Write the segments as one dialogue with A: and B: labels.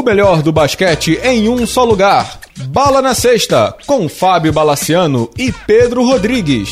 A: O melhor do basquete em um só lugar. Bala na Sexta, com Fábio Balaciano e Pedro Rodrigues.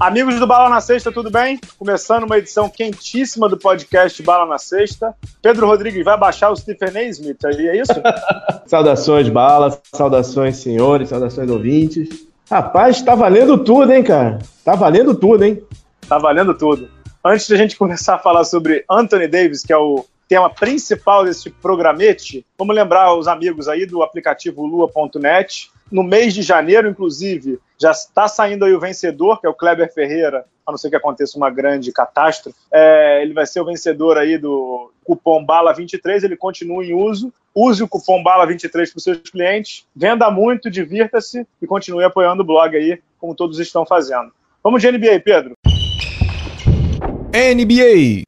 B: Amigos do Bala na Sexta, tudo bem? Começando uma edição quentíssima do podcast Bala na Sexta. Pedro Rodrigues vai baixar o Stephen A. Smith aí, é isso?
C: saudações, Bala, saudações, senhores, saudações, ouvintes. Rapaz, tá valendo tudo, hein, cara? Tá valendo tudo, hein?
B: Tá valendo tudo. Antes de a gente começar a falar sobre Anthony Davis, que é o tema principal desse programete, vamos lembrar os amigos aí do aplicativo lua.net. No mês de janeiro, inclusive, já está saindo aí o vencedor, que é o Kleber Ferreira, a não ser que aconteça uma grande catástrofe. É, ele vai ser o vencedor aí do cupom BALA23, ele continua em uso. Use o cupom BALA23 para os seus clientes, venda muito, divirta-se e continue apoiando o blog aí, como todos estão fazendo. Vamos de NBA, Pedro.
A: NBA.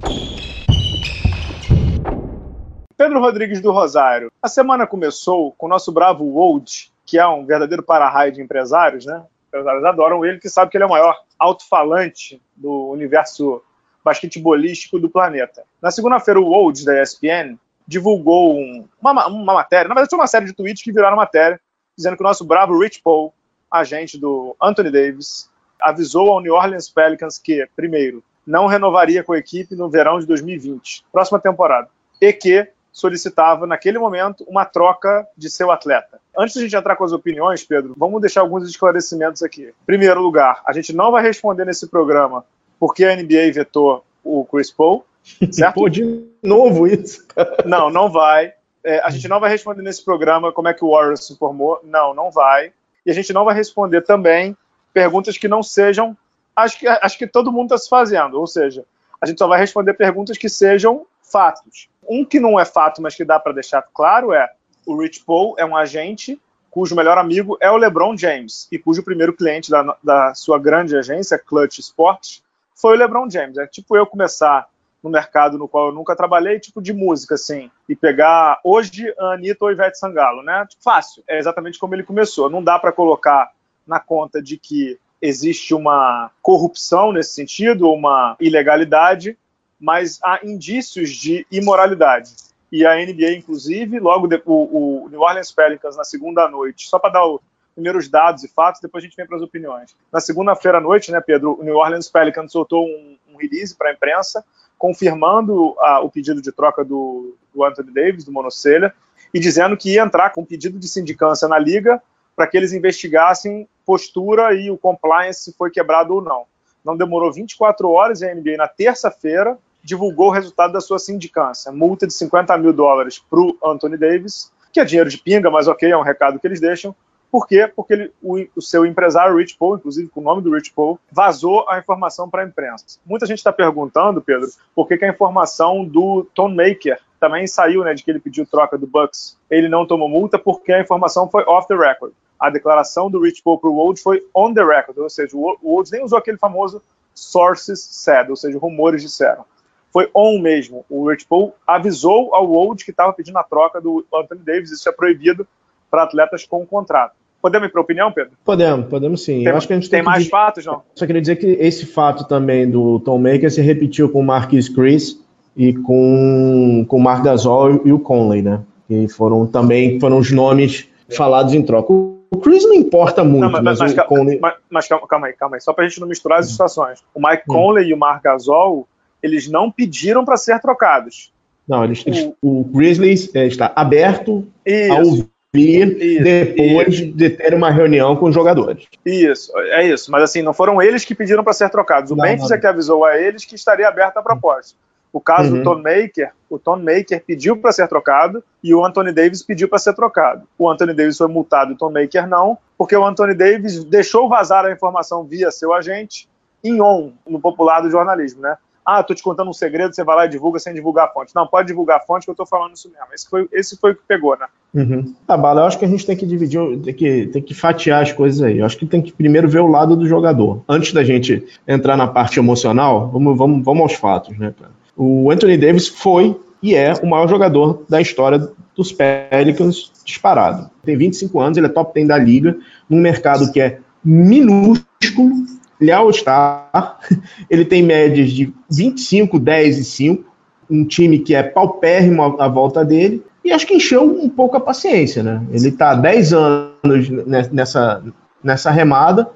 B: Pedro Rodrigues do Rosário. A semana começou com o nosso bravo Wold, que é um verdadeiro para-raio de empresários, né? Empresários adoram ele, que sabe que ele é o maior alto-falante do universo basquetebolístico do planeta. Na segunda-feira, o Wold, da ESPN, divulgou um, uma, uma matéria, na verdade, foi uma série de tweets que viraram matéria, dizendo que o nosso bravo Rich Paul, agente do Anthony Davis, avisou ao New Orleans Pelicans que, primeiro, não renovaria com a equipe no verão de 2020, próxima temporada, e que solicitava, naquele momento, uma troca de seu atleta. Antes de a gente entrar com as opiniões, Pedro, vamos deixar alguns esclarecimentos aqui. Em primeiro lugar, a gente não vai responder nesse programa porque a NBA vetou o Chris Paul, certo?
C: Pô, de novo isso.
B: Não, não vai. É, a gente não vai responder nesse programa como é que o Warriors se formou. Não, não vai. E a gente não vai responder também perguntas que não sejam acho que, acho que todo mundo está se fazendo. Ou seja, a gente só vai responder perguntas que sejam fatos. Um que não é fato, mas que dá para deixar claro é: o Rich Paul é um agente cujo melhor amigo é o LeBron James e cujo primeiro cliente da, da sua grande agência, Clutch Sports, foi o LeBron James. É tipo eu começar no mercado no qual eu nunca trabalhei, tipo de música, assim, e pegar hoje a Anitta ou Ivete Sangalo, né? Fácil. É exatamente como ele começou. Não dá para colocar na conta de que existe uma corrupção nesse sentido, uma ilegalidade, mas há indícios de imoralidade. E a NBA, inclusive, logo de, o, o, New Orleans Pelicans, na segunda noite, só para dar os primeiros dados e fatos, depois a gente vem para as opiniões. Na segunda-feira à noite, né, Pedro, o New Orleans Pelicans soltou um, um release para a imprensa, confirmando a, o pedido de troca do, do Anthony Davis, do Monocelha, e dizendo que ia entrar com pedido de sindicância na liga para que eles investigassem postura e o compliance se foi quebrado ou não. Não demorou 24 horas e a NBA, na terça-feira, divulgou o resultado da sua sindicância. Multa de 50 mil dólares para o Anthony Davis, que é dinheiro de pinga, mas ok, é um recado que eles deixam. Por quê? Porque ele, o, o, seu empresário, Rich Paul, inclusive com o nome do Rich Paul, vazou a informação para a imprensa. Muita gente está perguntando, Pedro, por que, que, a informação do Tom Maker também saiu, né, de que ele pediu troca do Bucks. Ele não tomou multa porque a informação foi off the record a declaração do Rich Paul para o Woj foi on the record, ou seja, o Woj nem usou aquele famoso sources said, ou seja, rumores disseram. Foi on mesmo. O Rich Paul avisou ao Woj que estava pedindo a troca do Anthony Davis, isso é proibido para atletas com contrato. Podemos ir para a opinião, Pedro?
C: Podemos, podemos sim.
B: Tem, acho que a gente tem, tem mais dizer... fatos, não?
C: Só queria dizer que esse fato também do Tom Maker se repetiu com o Marquis Chris e com, com o Mark Gasol e o Conley, né? Que foram também foram os nomes falados em troca. O Chris não importa muito, não, mas, mas, mas, Conley...
B: mas, calma, calma aí, calma aí. Só pra gente não misturar as situações. O Mike hum. Conley e o Mark Gasol, eles não pediram para ser trocados.
C: Não, eles, o, o Grizzlies é, está aberto isso, a ouvir isso, depois isso. de ter uma reunião com os jogadores.
B: Isso, é isso. Mas assim, não foram eles que pediram para ser trocados. O não, Memphis não. é que avisou a eles que estaria aberta a proposta. O caso uhum. do Tom Maker, o Tom Maker pediu para ser trocado e o Anthony Davis pediu para ser trocado. O Anthony Davis foi multado e o Tom Maker não, porque o Anthony Davis deixou vazar a informação via seu agente em on, no popular do jornalismo, né? Ah, tô te contando um segredo, você vai lá e divulga sem divulgar a fonte. Não, pode divulgar a fonte que eu tô falando isso mesmo. Esse foi, esse foi o que pegou, né?
C: Uhum. Tá, Bala, eu acho que a gente tem que dividir, tem que, tem que fatiar as coisas aí. Eu acho que tem que primeiro ver o lado do jogador. Antes da gente entrar na parte emocional, vamos, vamos, vamos aos fatos, né, cara? O Anthony Davis foi e é o maior jogador da história dos Pelicans disparado. Tem 25 anos, ele é top 10 da liga, num mercado que é minúsculo, ele é All-Star, ele tem médias de 25, 10 e 5, um time que é paupérrimo à, volta dele, e acho que encheu um pouco a paciência, né? Ele está há 10 anos nessa, nessa remada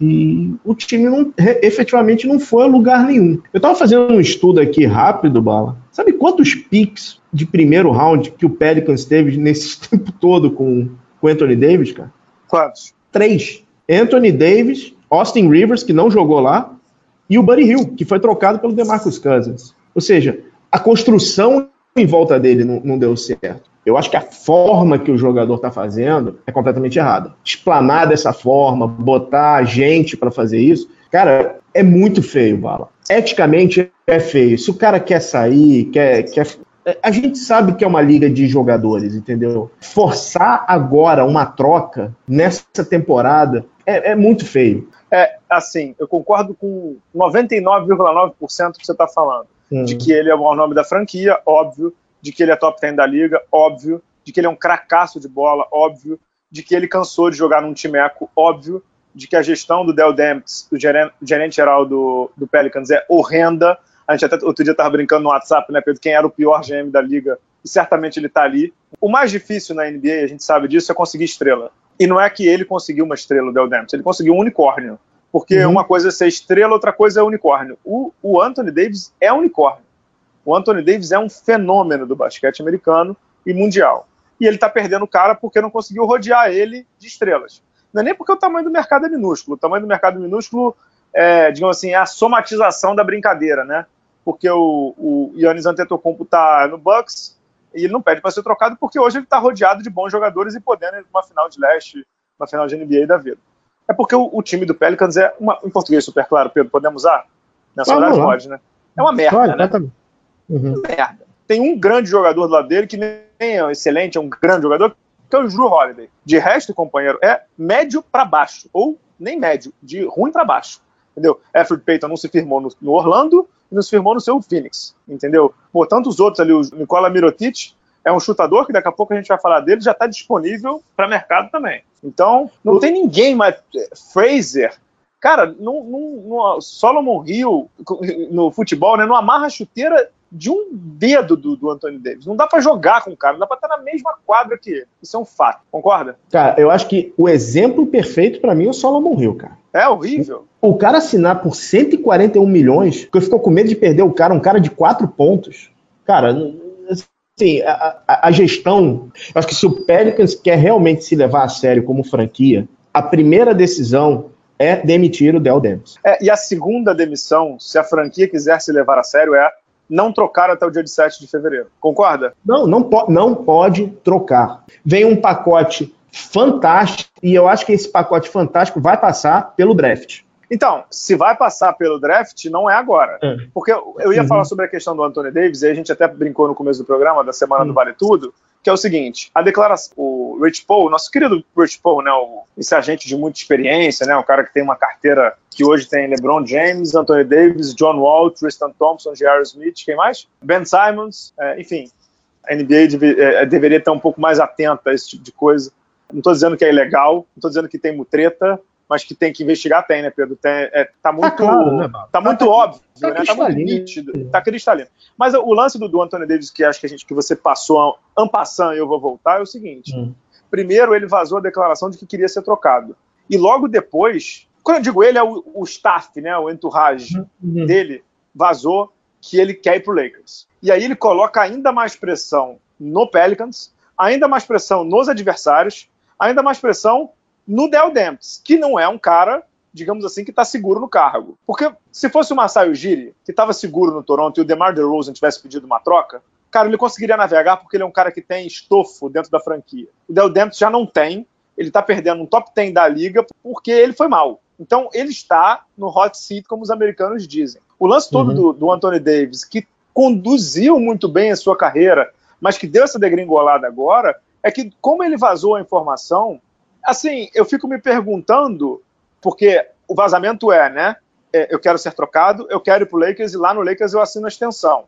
C: e o time não, efetivamente não foi a lugar nenhum. Eu estava fazendo um estudo aqui rápido, Bala. Sabe quantos picks de primeiro round que o Pelicans teve nesse tempo todo com o Anthony Davis, cara?
B: Quantos?
C: Três. Anthony Davis, Austin Rivers, que não jogou lá, e o Buddy Hill, que foi trocado pelo DeMarcus Cousins. Ou seja, a construção em volta dele não, não deu certo. Eu acho que a forma que o jogador está fazendo é completamente errada. Explanar dessa forma, botar gente para fazer isso, cara, é muito feio, Bala. Eticamente é feio. Se o cara quer sair, quer, quer a gente sabe que é uma liga de jogadores, entendeu? Forçar agora uma troca nessa temporada é, é muito feio.
B: É, assim, eu concordo com 99,9% que você está falando. De que ele é o maior nome da franquia, óbvio. De que ele é top 10 da liga, óbvio. De que ele é um cracaço de bola, óbvio. De que ele cansou de jogar num timeco, óbvio. De que a gestão do Del Demps, do gerente, geral do, do Pelicans, é horrenda a gente até outro dia estava brincando no WhatsApp, né, Pedro? Quem era o pior GM da liga? E certamente ele está ali. O mais difícil na NBA, a gente sabe disso, é conseguir estrela. E não é que ele conseguiu uma estrela, o Del Demps, ele conseguiu um unicórnio. Porque uhum. uma coisa é ser estrela, outra coisa é unicórnio. O, o Anthony Davis é unicórnio. O Anthony Davis é um fenômeno do basquete americano e mundial. E ele está perdendo o cara porque não conseguiu rodear ele de estrelas. Não é nem porque o tamanho do mercado é minúsculo. O tamanho do mercado minúsculo é, digamos assim, é a somatização da brincadeira, né? porque o, o Yannis Antetokounmpo está no Bucks e ele não pede para ser trocado porque hoje ele está rodeado de bons jogadores e podendo ir uma final de leste, uma final de NBA da vida. É porque o, o time do Pelicans é uma, em português super claro, Pedro, podemos usar? Nessa hora pode, né? É uma merda, né? Uhum. É merda. Tem um grande jogador do lado dele que nem é excelente, é um grande jogador, que é o Drew Holiday. De resto, companheiro, é médio para baixo, ou nem médio, de ruim para baixo. Entendeu? Alfred Payton não se firmou no, no Orlando, e nos firmou no seu Phoenix, entendeu? Por tantos outros ali, o Nicola Mirotic é um chutador que daqui a pouco a gente vai falar dele, já está disponível para mercado também. Então, não tem ninguém mais. Fraser, cara, no Solomon Hill, no futebol, né, não amarra a chuteira de um dedo do, do Anthony Davis. Não dá para jogar com o cara, não dá para estar na mesma quadra que ele. Isso é um fato, concorda?
C: Cara, eu acho que o exemplo perfeito para mim é o Solomon Hill, cara.
B: É horrível.
C: O cara assinar por 141 milhões, porque ficou com medo de perder o cara, um cara de quatro pontos. Cara, assim, a, a, a gestão. Acho que se o Pelicans quer realmente se levar a sério como franquia, a primeira decisão é demitir o Del Demps.
B: É, e a segunda demissão, se a franquia quiser se levar a sério, é não trocar até o dia de 7 de fevereiro. Concorda?
C: Não, não, po não pode trocar. Vem um pacote fantástico e eu acho que esse pacote fantástico vai passar pelo draft.
B: Então, se vai passar pelo draft, não é agora. É. Porque eu ia uhum. falar sobre a questão do Anthony Davis, e a gente até brincou no começo do programa, da semana uhum. do Vale Tudo, que é o seguinte: a declaração, o Rich Paul, nosso querido Rich Paul, né, o, esse agente de muita experiência, né, um cara que tem uma carteira que hoje tem LeBron James, Anthony Davis, John Wall, Tristan Thompson, J.R. Smith, quem mais? Ben Simons, é, enfim. A NBA deve, é, deveria estar um pouco mais atenta a esse tipo de coisa. Não estou dizendo que é ilegal, não estou dizendo que tem mutreta, mas que tem que investigar, tem, né, Pedro? Tem, é, tá, muito, tá, claro, né, tá muito tá, óbvio, tá, né? Tá muito nítido, tá cristalino. Mas o lance do, do Anthony Davis, que acho que a gente que você passou ampassando e eu vou voltar, é o seguinte. Hum. Primeiro, ele vazou a declaração de que queria ser trocado. E logo depois, quando eu digo ele, é o, o staff, né, o entourage uhum. dele, vazou que ele quer ir pro Lakers. E aí ele coloca ainda mais pressão no Pelicans, ainda mais pressão nos adversários, ainda mais pressão no Del Demps, que não é um cara, digamos assim, que está seguro no cargo. Porque se fosse o Masai Ujiri, que estava seguro no Toronto, e o DeMar DeRozan tivesse pedido uma troca, cara, ele conseguiria navegar porque ele é um cara que tem estofo dentro da franquia. O Del Demps já não tem, ele está perdendo um top 10 da liga porque ele foi mal. Então ele está no hot seat, como os americanos dizem. O lance todo uhum. do, do Anthony Davis, que conduziu muito bem a sua carreira, mas que deu essa degringolada agora, é que como ele vazou a informação, assim, eu fico me perguntando, porque o vazamento é, né? É, eu quero ser trocado, eu quero ir pro Lakers e lá no Lakers eu assino a extensão.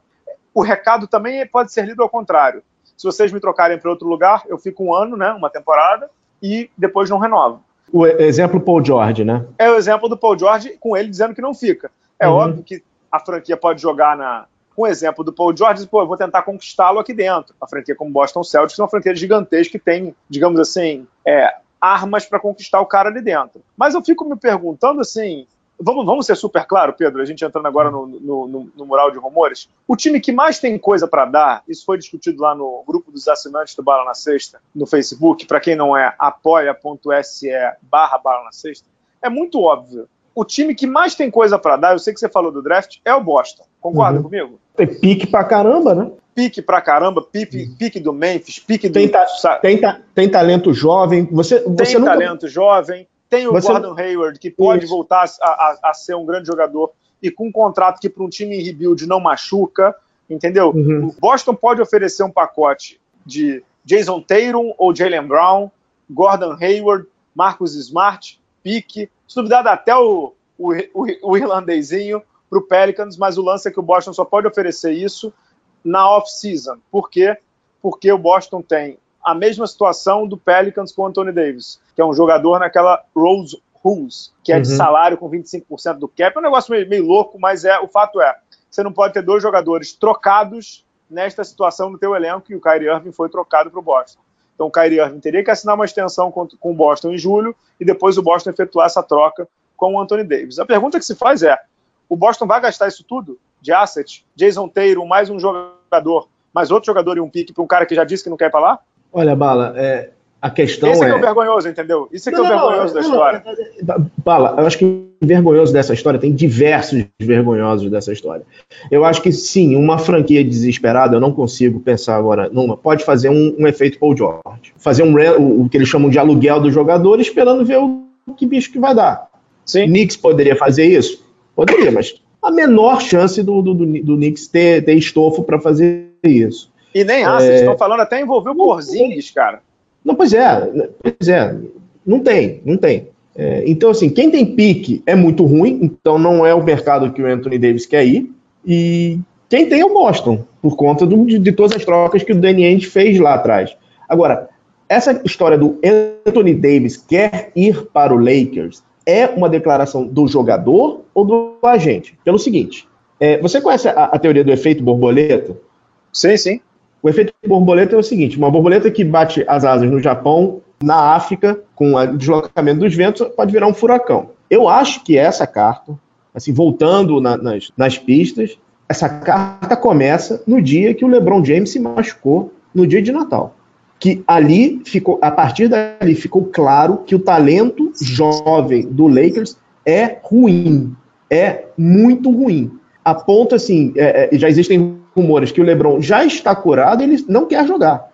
B: O recado também pode ser lido ao contrário. Se vocês me trocarem para outro lugar, eu fico um ano, né, uma temporada, e depois não renovo.
C: O exemplo Paul George, né?
B: É o exemplo do Paul George com ele dizendo que não fica. É uhum. óbvio que a franquia pode jogar na, com o exemplo do Paul George, pô, eu vou tentar conquistá-lo aqui dentro. Uma franquia como Boston Celtics é uma franquia gigantesca que tem, digamos assim, é, armas para conquistar o cara ali dentro. Mas eu fico me perguntando assim, vamos, vamos ser super claro, Pedro, a gente entrando agora no, no, no, no mural de rumores. O time que mais tem coisa para dar, isso foi discutido lá no grupo dos assinantes do Bala na Sexta, no Facebook, para quem não é, apoia.se barra Bala na Sexta, é muito óbvio. O time que mais tem coisa para dar, eu sei que você falou do draft, é o Boston. Concorda uhum. comigo?
C: Tem pique pra caramba, né?
B: Pique pra caramba, pique, uhum. pique do Memphis, pique do.
C: Tem, ta tem, ta tem talento jovem. Você, você
B: tem nunca... talento jovem. Tem o Você... Gordon Hayward, que pode Isso. voltar a, a, a, ser um grande jogador e com um contrato que para um time em rebuild não machuca, entendeu? Uhum. O Boston pode oferecer um pacote de Jason Tatum ou Jalen Brown, Gordon Hayward, Marcus Smart, pique, se duvidar até o, o, o, o irlandezinho para o Pelicans, mas o lance é que o Boston só pode oferecer isso na off-season. Por quê? Porque o Boston tem a mesma situação do Pelicans com o Anthony Davis, que é um jogador naquela Rose Rules, que é uhum. de salário com 25% do cap. É um negócio meio, meio, louco, mas é o fato é, você não pode ter dois jogadores trocados nesta situação no teu elenco, e o Kyrie Irving foi trocado para o Boston. Então o Kyrie Irving teria que assinar uma extensão com, com o Boston em julho, e depois o Boston efetuar essa troca com o Anthony Davis. A pergunta que se faz é, o Boston vai gastar isso tudo de asset? Jason Taylor, mais um jogador, mais outro jogador e um pique para um cara que já disse que não quer ir para lá?
C: Olha, Bala, é, a questão
B: Esse
C: é...
B: é, é o vergonhoso, entendeu? Isso é que não, é o vergonhoso não, da história.
C: Bala, eu acho que vergonhoso dessa história tem diversos vergonhosos dessa história. Eu acho que sim, uma franquia desesperada, eu não consigo pensar agora numa, pode fazer um, um efeito Paul George. Fazer um o, o, que eles chamam de aluguel do jogador, esperando ver o que bicho que vai dar. Sim. Knicks poderia fazer isso? Poderia, mas a menor chance do, do, do, do Knicks ter, ter estofo para fazer isso.
B: E nem há, é... estão falando até envolver o Porzingis, cara.
C: Não, pois é, pois é, não tem, não tem. É, então, assim, quem tem pique é muito ruim, então não é o mercado que o Anthony Davis quer ir. E quem tem é o Boston, por conta do, de, de, todas as trocas que o Danny Ainge fez lá atrás. Agora, essa história do Anthony Davis quer ir para o Lakers é uma declaração do jogador ou do agente? Pelo seguinte, é, você conhece a, a teoria do efeito borboleta?
B: Sim, sim.
C: O efeito borboleta é o seguinte: uma borboleta que bate as asas no Japão, na África, com o deslocamento dos ventos, pode virar um furacão. Eu acho que essa carta, assim, voltando na, nas, nas pistas, essa carta começa no dia que o LeBron James se machucou, no dia de Natal. Que ali ficou, a partir dali ficou claro que o talento jovem do Lakers é ruim, é muito ruim. A ponto assim, é, é, já existem rumores que o LeBron já está curado e ele não quer jogar.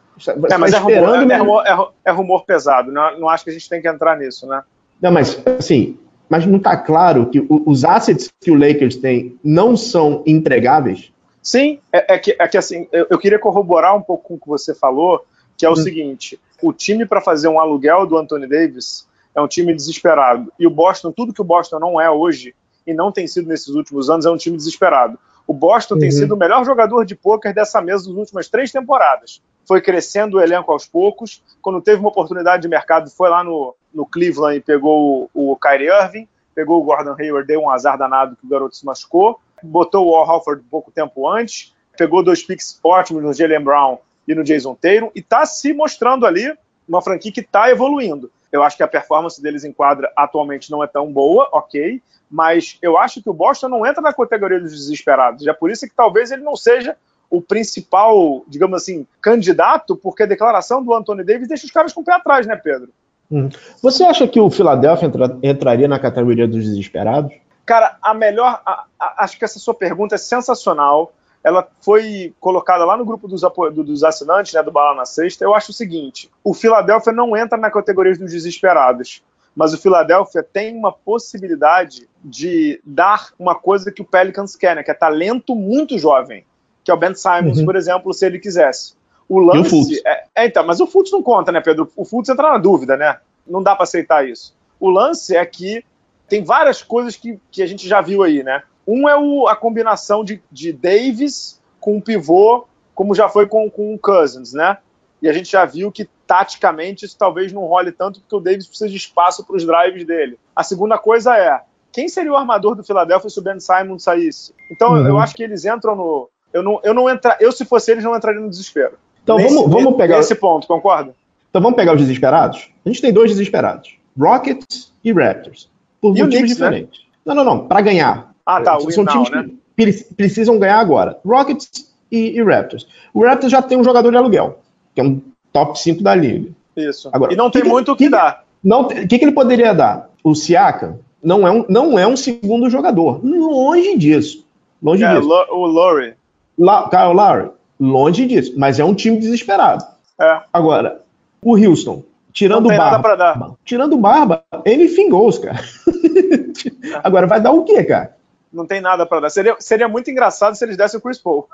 B: É, mas é rumor, é, rumor, é, é rumor, pesado, não, não acho que a gente tem que entrar nisso, né?
C: Não, mas assim, mas não está claro que os assets que o Lakers tem não são entregáveis?
B: Sim, é, é que, é que assim, eu, eu, queria corroborar um pouco com o que você falou, que é o hum. seguinte: o time para fazer um aluguel do Anthony Davis é um time desesperado. E o Boston, tudo que o Boston não é hoje, e não tem sido nesses últimos anos, é um time desesperado. O Boston uhum. tem sido o melhor jogador de pôquer dessa mesa nas últimas três temporadas. Foi crescendo o elenco aos poucos. Quando teve uma oportunidade de mercado, foi lá no, no Cleveland e pegou o, o Kyrie Irving, pegou o Gordon Hayward, deu um azar danado que o garoto se machucou, botou o Al pouco tempo antes, pegou dois picks ótimos no Jalen Brown e no Jason Taylor e está se mostrando ali uma franquia que está evoluindo. Eu acho que a performance deles em quadra atualmente não é tão boa, ok, mas eu acho que o Boston não entra na categoria dos desesperados. É por isso que talvez ele não seja o principal, digamos assim, candidato, porque a declaração do Anthony Davis deixa os caras com o pé atrás, né, Pedro?
C: Hum. Você acha que o Philadelphia entra, entraria na categoria dos desesperados?
B: Cara, a melhor. A, a, acho que essa sua pergunta é sensacional. Ela foi colocada lá no grupo dos, dos assinantes, né, do Bala na Sexta. Eu acho o seguinte: o Philadelphia não entra na categoria dos desesperados mas o Philadelphia tem uma possibilidade de dar uma coisa que o Pelicans quer, né, que é talento muito jovem, que é o Ben Simons, uhum. por exemplo, se ele quisesse. O lance. O é, é, então, mas o Fultz não conta, né, Pedro? O Fultz entra na dúvida, né? Não dá para aceitar isso. O lance é que tem várias coisas que, que a gente já viu aí, né? Um é o, a combinação de, de Davis com o pivô, como já foi com, com o Cousins, né? E a gente já viu que taticamente isso talvez não role tanto porque o Davis precisa de espaço para os drives dele. A segunda coisa é quem seria o armador do Philadelphia se o Ben Simon saísse? Então uhum. eu acho que eles entram no Eu não, eu não entra, eu se fosse eles não entraria no desespero.
C: Então
B: Nesse-
C: vamos, vamos pegar.
B: Nesse ponto, concorda?
C: Então vamos pegar os desesperados? A gente tem dois desesperados: Rockets e Raptors. Por
B: E
C: motivos
B: Knicks, né?
C: diferentes. Não, não, não. Para ganhar.
B: Ah, tá, o
C: São times
B: now,
C: que pre- precisam ganhar agora. Rockets e, e Raptors. O Raptors já tem um jogador de aluguel, que é um top 5 da liga.
B: Isso.
C: Agora,
B: e não tem
C: que-
B: muito o que
C: que-
B: dar.
C: Não, O que, que ele poderia dar? O Siaka não é um, não é um segundo jogador. Longe disso. Longe
B: É,
C: disso.
B: O Laurie.
C: La, Kyle Lowry, longe disso. Mas é um time desesperado.
B: É.
C: Agora, o Houston, tirando
B: Não tem
C: o Barba.
B: dar.
C: Tirando o Barba, anything goes, cara. Agora, vai dar o quê, cara?
B: Não tem nada pra dar. Seria, seria muito engraçado se eles dessem o Chris Paul.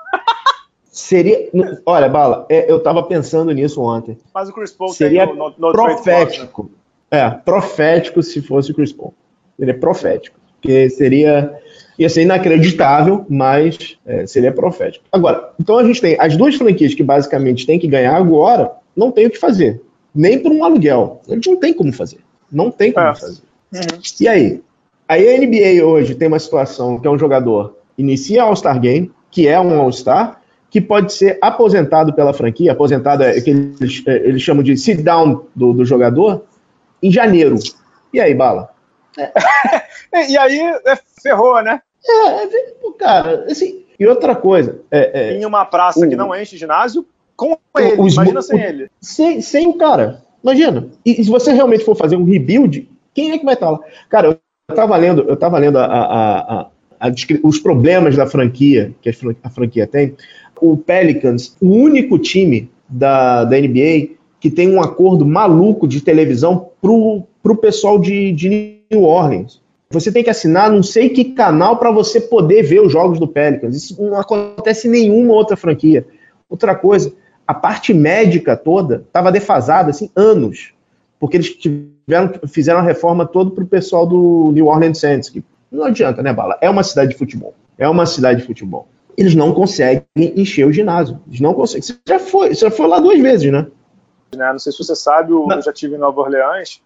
C: Seria. Olha, Bala, é, eu tava pensando nisso ontem.
B: Mas o Chris Paul
C: Seria
B: tem no, no, no
C: profético. É, profético se fosse o Chris Paul. Seria profético. Porque seria. Ia ser inacreditável, mas é, seria profético. Agora, então a gente tem as duas franquias que basicamente têm que ganhar agora, não tem o que fazer. Nem por um aluguel. Eles não tem como fazer. Não tem como
B: É.
C: fazer.
B: Uhum.
C: E aí? Aí a NBA hoje tem uma situação que é um jogador inicia All-Star Game, que é um All-Star, que pode ser aposentado pela franquia, aposentado é que eles, é, eles chamam de sit down do, do jogador, em janeiro. E aí, Bala?
B: E, e aí é, ferrou, né?
C: É, é, cara, assim, e outra coisa, é, é,
B: Em uma praça
C: o-
B: que não enche ginásio, com ele.
C: os-
B: Imagina
C: o-
B: sem ele.
C: sem, sem o cara, imagina. E, e se você realmente for fazer um rebuild, quem é que vai estar lá? Cara, eu tava lendo, eu tava lendo a- a- a- a os problemas da franquia, que a fran- a franquia tem. O Pelicans, o único time da, da NBA que tem um acordo maluco de televisão pro, pro pessoal de, de New Orleans. Você tem que assinar não sei que canal para você poder ver os jogos do Pelicans. Isso não acontece em nenhuma outra franquia. Outra coisa, a parte médica toda estava defasada assim anos, porque eles tiveram, fizeram a reforma toda para o pessoal do New Orleans Saints. Que não adianta, né, Bala? É uma cidade de futebol. É uma cidade de futebol. Eles não conseguem encher o ginásio. Eles não conseguem. Você já foi, você já foi lá duas vezes, né?
B: né? Não sei se você sabe, eu
C: Não.
B: já tive em Nova Orleans.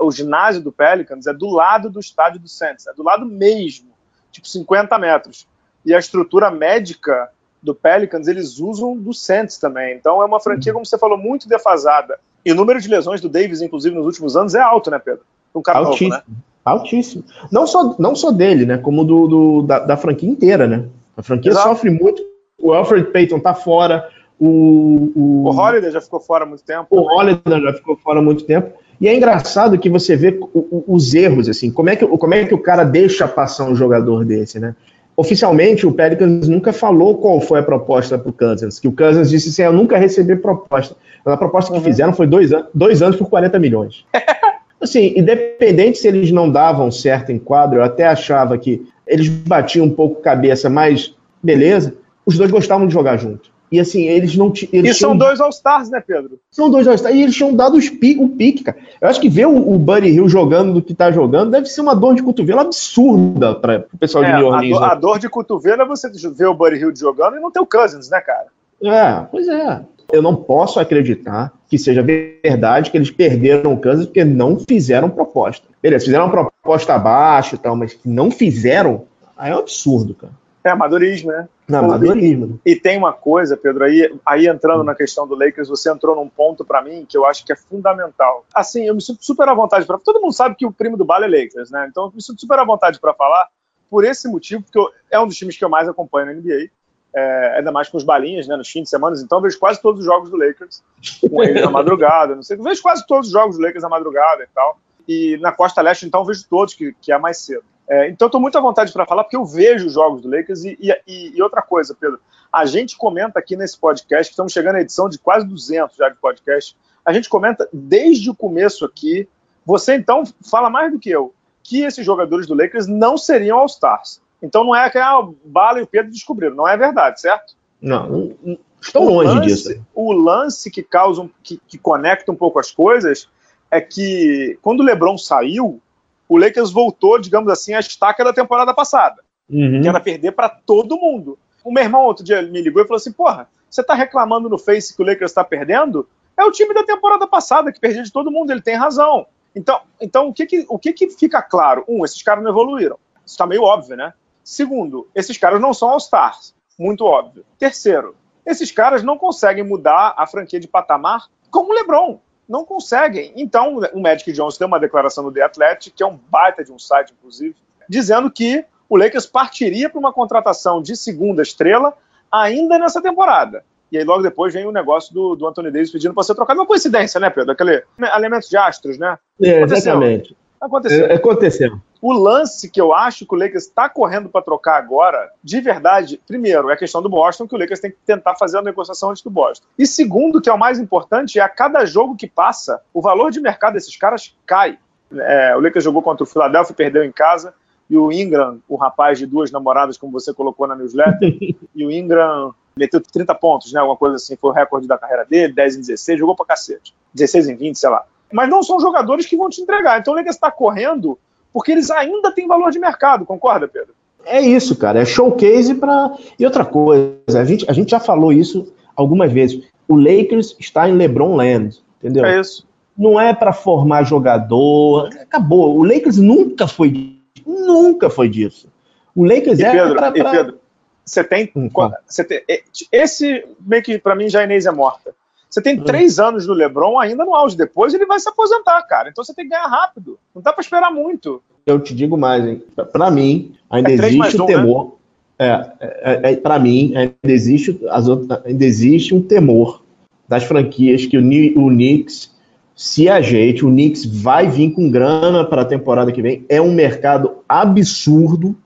B: O ginásio do Pelicans é do lado do estádio do Saints, é do lado mesmo, tipo 50 metros. E a estrutura médica do Pelicans eles usam do Saints também. Então é uma franquia, como você falou, muito defasada. E o número de lesões do Davis, inclusive, nos últimos anos é alto, né, Pedro? Um cara novo,
C: Altíssimo.
B: né?
C: Altíssimo. Não só, não só dele, né? Como do, do- da, da franquia inteira, né? A franquia
B: Exato.
C: sofre muito. O Alfred Payton tá fora. O, o,
B: O Holiday já ficou fora há muito tempo.
C: o Holiday já ficou fora há muito tempo. E é engraçado que você vê os erros, assim, como é, que, como é que o cara deixa passar um jogador desse, né? Oficialmente, o Pelicans nunca falou qual foi a proposta para o Cousins, que o Cousins disse assim, eu nunca recebi proposta. A proposta que
B: Uhum.
C: fizeram foi dois, an dois anos por 40 milhões. Assim, independente se eles não davam certo em quadro, eu até achava que eles batiam um pouco cabeça, mas beleza, os dois gostavam de jogar junto. E assim, eles não eles
B: E são
C: tinham-
B: dois All-Stars, né, Pedro?
C: são dois All-Stars. E eles tinham dado pi- o pique, cara. Eu acho que ver o, o Buddy Hill jogando do que tá jogando deve ser uma dor de cotovelo absurda para o pessoal de
B: É,
C: New
B: a,
C: Orleans.
B: dor, a
C: né?
B: dor de cotovelo é você ver o Buddy Hill jogando e não ter o Cousins, né, cara?
C: É, pois é. Eu não posso acreditar que seja verdade que eles perderam o Kansas porque não fizeram proposta. Beleza, fizeram uma proposta abaixo e tal, mas que não fizeram, aí é um absurdo, cara.
B: É amadorismo, né? Pô,
C: amadorismo.
B: E tem uma coisa, Pedro, aí, aí entrando na questão do Lakers, você entrou num ponto pra mim que eu acho que é fundamental. Assim, eu me sinto super à vontade para. Todo mundo sabe que o primo do Bala é Lakers, né? Então eu me sinto super à vontade para falar por esse motivo, porque eu- é um dos times que eu mais acompanho na NBA. É, ainda mais com os balinhas, né? Nos fins de semana, então vejo quase todos os jogos do Lakers com eles na madrugada, não sei, vejo quase todos os jogos do Lakers na madrugada e tal. E na Costa Leste, então, vejo todos, que, que é mais cedo. É, então, estou muito à vontade para falar, porque eu vejo os jogos do Lakers. E, e- e outra coisa, Pedro, a gente comenta aqui nesse podcast, que estamos chegando à edição de quase 200 já de podcast, a gente comenta desde o começo aqui. Você, então, fala mais do que eu, que esses jogadores do Lakers não seriam All-Stars. Então, não é que ah, o Bala e o Pedro descobriram. Não é verdade, certo?
C: Não, estão longe
B: lance-
C: disso.
B: O lance que causa, que, que conecta um pouco as coisas é que quando o LeBron saiu, o Lakers voltou, digamos assim, à estaca da temporada passada,
C: Uhum.
B: que era perder para todo mundo. O meu irmão outro dia me ligou e falou assim: Porra, você tá reclamando no Face que o Lakers está perdendo? É o time da temporada passada que perdia de todo mundo, ele tem razão. Então, então o, que, que, o que, que fica claro? Um, esses caras não evoluíram. Isso está meio óbvio, né? Segundo, esses caras não são All-Stars. muito óbvio. Terceiro, esses caras não conseguem mudar a franquia de patamar como o LeBron. Não conseguem. Então, o Magic Johnson tem uma declaração no The Athletic, que é um baita de um site, inclusive, dizendo que o Lakers partiria para uma contratação de segunda estrela ainda nessa temporada. E aí logo depois vem o negócio do, do Anthony Davis pedindo para ser trocado. Uma coincidência, né, Pedro? Aquele elemento de astros, né?
C: É, exatamente. Aconteceu. É, aconteceu.
B: O lance que eu acho que o Lakers está correndo para trocar agora, de verdade, primeiro, é a questão do Boston, que o Lakers tem que tentar fazer a negociação antes do Boston. E segundo, que é o mais importante, é a cada jogo que passa, o valor de mercado desses caras cai. É, o Lakers jogou contra o Philadelphia, perdeu em casa, e o Ingram, o rapaz de duas namoradas, como você colocou na newsletter, e o Ingram meteu 30 pontos, né? Alguma coisa assim, foi o recorde da carreira dele, 10 em 16, jogou pra cacete. 16 em 20, sei lá. Mas não são jogadores que vão te entregar. Então o Lakers está correndo porque eles ainda têm valor de mercado, concorda, Pedro?
C: É isso, cara. É showcase para. E outra coisa, a gente, a gente já falou isso algumas vezes. O Lakers está em LeBron Land, entendeu?
B: É isso.
C: Não é para formar jogador. Acabou. O Lakers nunca foi. Nunca foi disso. O Lakers
B: e
C: é
B: Pedro, pra, pra... Pedro, você tem, hum, você tem. Esse meio que para mim já é Inês é morta. Você tem hum. três anos do LeBron ainda no auge. Depois ele vai se aposentar, cara. Então você tem que ganhar rápido. Não dá para esperar muito.
C: Eu te digo mais, hein? Para mim, ainda é existe o um, temor. Né? É, é, é para mim, ainda existe, as outras, ainda existe um temor das franquias que o, o Knicks se ajeite. O Knicks vai vir com grana para a temporada que vem. É um mercado absurdo.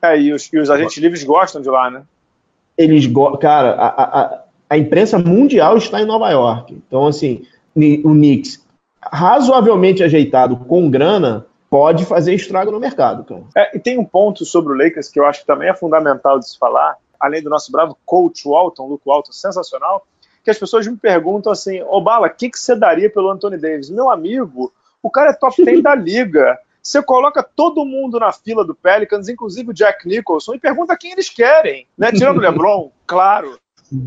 B: É, e os, e os agentes livres gostam de lá, né?
C: Eles gostam. Cara, a, a, a imprensa mundial está em Nova York. Então, assim, o Knicks, razoavelmente ajeitado com grana, pode fazer estrago no mercado, cara.
B: É, e tem um ponto sobre o Lakers que eu acho que também é fundamental de se falar, além do nosso bravo coach Walton, Luke Walton, sensacional, que as pessoas me perguntam assim, ô Bala, o que, que você daria pelo Anthony Davis? Meu amigo, o cara é top 10 da liga. Você coloca todo mundo na fila do Pelicans, inclusive o Jack Nicholson, e pergunta quem eles querem, né? Tirando o LeBron, claro.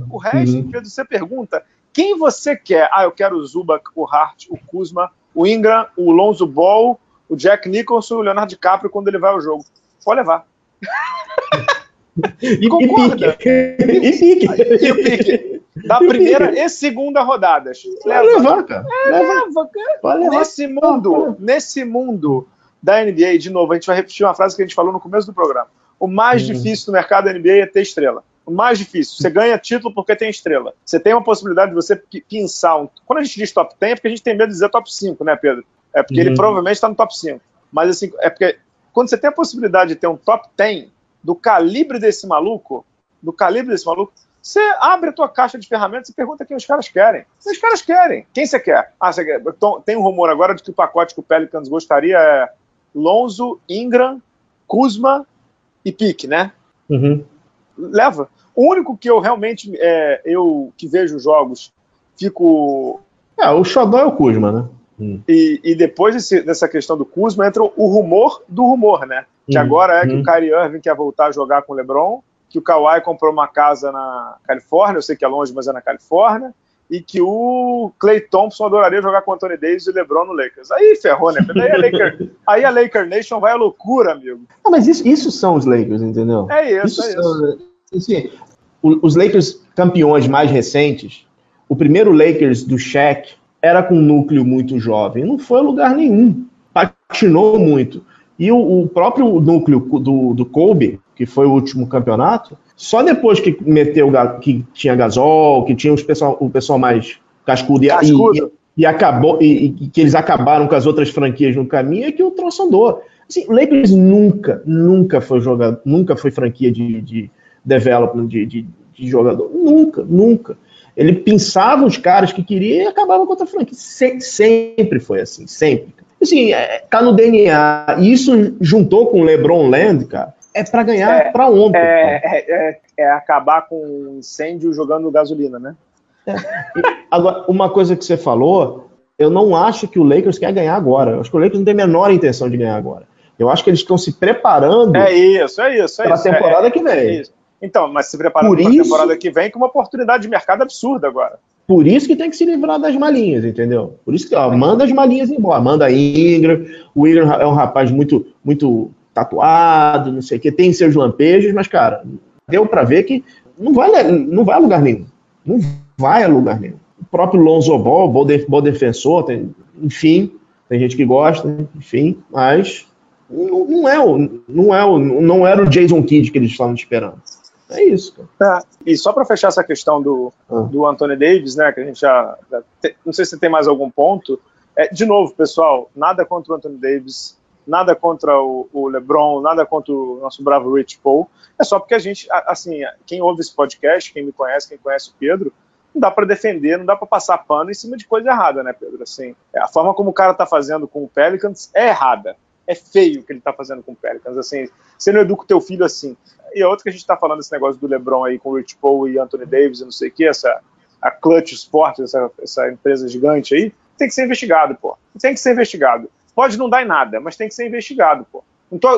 B: O resto, uhum. Pedro, você pergunta quem você quer. Ah, eu quero o Zubac, o Hart, o Kuzma, o Ingram, o Lonzo Ball, o Jack Nicholson e o Leonardo DiCaprio quando ele vai ao jogo. Pode levar.
C: e, Concorda?
B: E pique. E, o pique. Da primeira e segunda rodadas.
C: Leva. Pode levar, cara. É,
B: leva, cara. Nesse mundo, nesse mundo da NBA, de novo, a gente vai repetir uma frase que a gente falou no começo do programa. O mais hum. difícil do mercado da NBA é ter estrela mais difícil. Você ganha título porque tem estrela. Você tem uma possibilidade de você pensar. Um... Quando a gente diz top 10, é porque a gente tem medo de dizer top 5, né, Pedro? É porque uhum. ele provavelmente está no top 5. Mas assim, é porque quando você tem a possibilidade de ter um top 10 do calibre desse maluco, do calibre desse maluco, você abre a tua caixa de ferramentas e pergunta quem os caras querem. Os caras querem. Quem você quer? Ah, você quer? Então, tem um rumor agora de que o pacote que o Pelicans gostaria é Lonzo, Ingram, Kuzma e Pique, né?
C: Uhum.
B: Leva. O único que eu realmente, é, eu que vejo jogos, fico.
C: É, o Xodó é o Kuzma, né? Hum.
B: E, e, depois desse, dessa questão do Kuzma entra o rumor do rumor, né? Que hum. agora é que hum. o Kyrie Irving quer voltar a jogar com o LeBron, que o Kawhi comprou uma casa na Califórnia, eu sei que é longe, mas é na Califórnia, e que o Clay Thompson adoraria jogar com o Anthony Davis e o LeBron no Lakers. Aí ferrou, né? Aí a Laker, aí a Laker Nation vai à loucura, amigo.
C: Ah, mas isso, isso são os Lakers, entendeu?
B: É isso, isso é isso.
C: Assim, os Lakers campeões mais recentes, o primeiro Lakers do Shaq era com um núcleo muito jovem, não foi a lugar nenhum, patinou muito. E o, o próprio núcleo do, do Kobe, que foi o último campeonato, só depois que meteu que tinha gasol, que tinha os pessoal, o pessoal mais cascudo, cascudo. E, e, acabou e, e, que eles acabaram com as outras franquias no caminho, é que o troço andou. Assim, o Lakers nunca, nunca foi jogador, nunca foi franquia de, de development de, de, de, jogador. Nunca, nunca. Ele pensava os caras que queria e acabava com outra franquia. Se, sempre foi assim, sempre. Assim, é, tá no DNA. E isso juntou com o LeBron Land, cara, é para ganhar é, para ontem.
B: É, é, é, é, acabar com um incêndio jogando gasolina, né?
C: É. Agora, uma coisa que você falou, eu não acho que o Lakers quer ganhar agora. Eu acho que o Lakers não tem a menor intenção de ganhar agora. Eu acho que eles estão se preparando.
B: É isso, é isso.
C: É para a temporada que vem.
B: Então, mas se preparando para a temporada que vem com uma oportunidade de mercado absurda agora.
C: Por isso que tem que se livrar das malinhas, entendeu? Por isso que, ó, manda as malinhas embora. Manda a Ingram. O Ingram é um rapaz muito, muito tatuado, não sei o quê, tem seus lampejos, mas, cara, deu para ver que não vai, não vai a lugar nenhum. Não vai a lugar nenhum. O próprio Lonzo Ball, bom, bom defensor, tem, enfim, tem gente que gosta, enfim, mas não, não, é o, não, é o, não era o Jason Kidd que eles estavam esperando. É isso, cara.
B: É, e só para fechar essa questão do, ah. do Anthony Davis, né, que a gente já, não sei se tem mais algum ponto. É, de novo, pessoal, nada contra o Anthony Davis, nada contra o, o, LeBron, nada contra o nosso bravo Rich Paul. É só porque a gente, assim, quem ouve esse podcast, quem me conhece, quem conhece o Pedro, não dá para defender, não dá para passar pano em cima de coisa errada, né, Pedro? Assim, a forma como o cara tá fazendo com o Pelicans é errada. É feio o que ele tá fazendo com o Pelicans. Assim, você não educa o teu filho assim. E a outra que a gente tá falando esse negócio do LeBron aí com o Rich Paul e Anthony Davis e não sei o que, essa a Clutch Sports, essa, essa empresa gigante aí, tem que ser investigado, pô. Tem que ser investigado. Pode não dar em nada, mas tem que ser investigado, pô.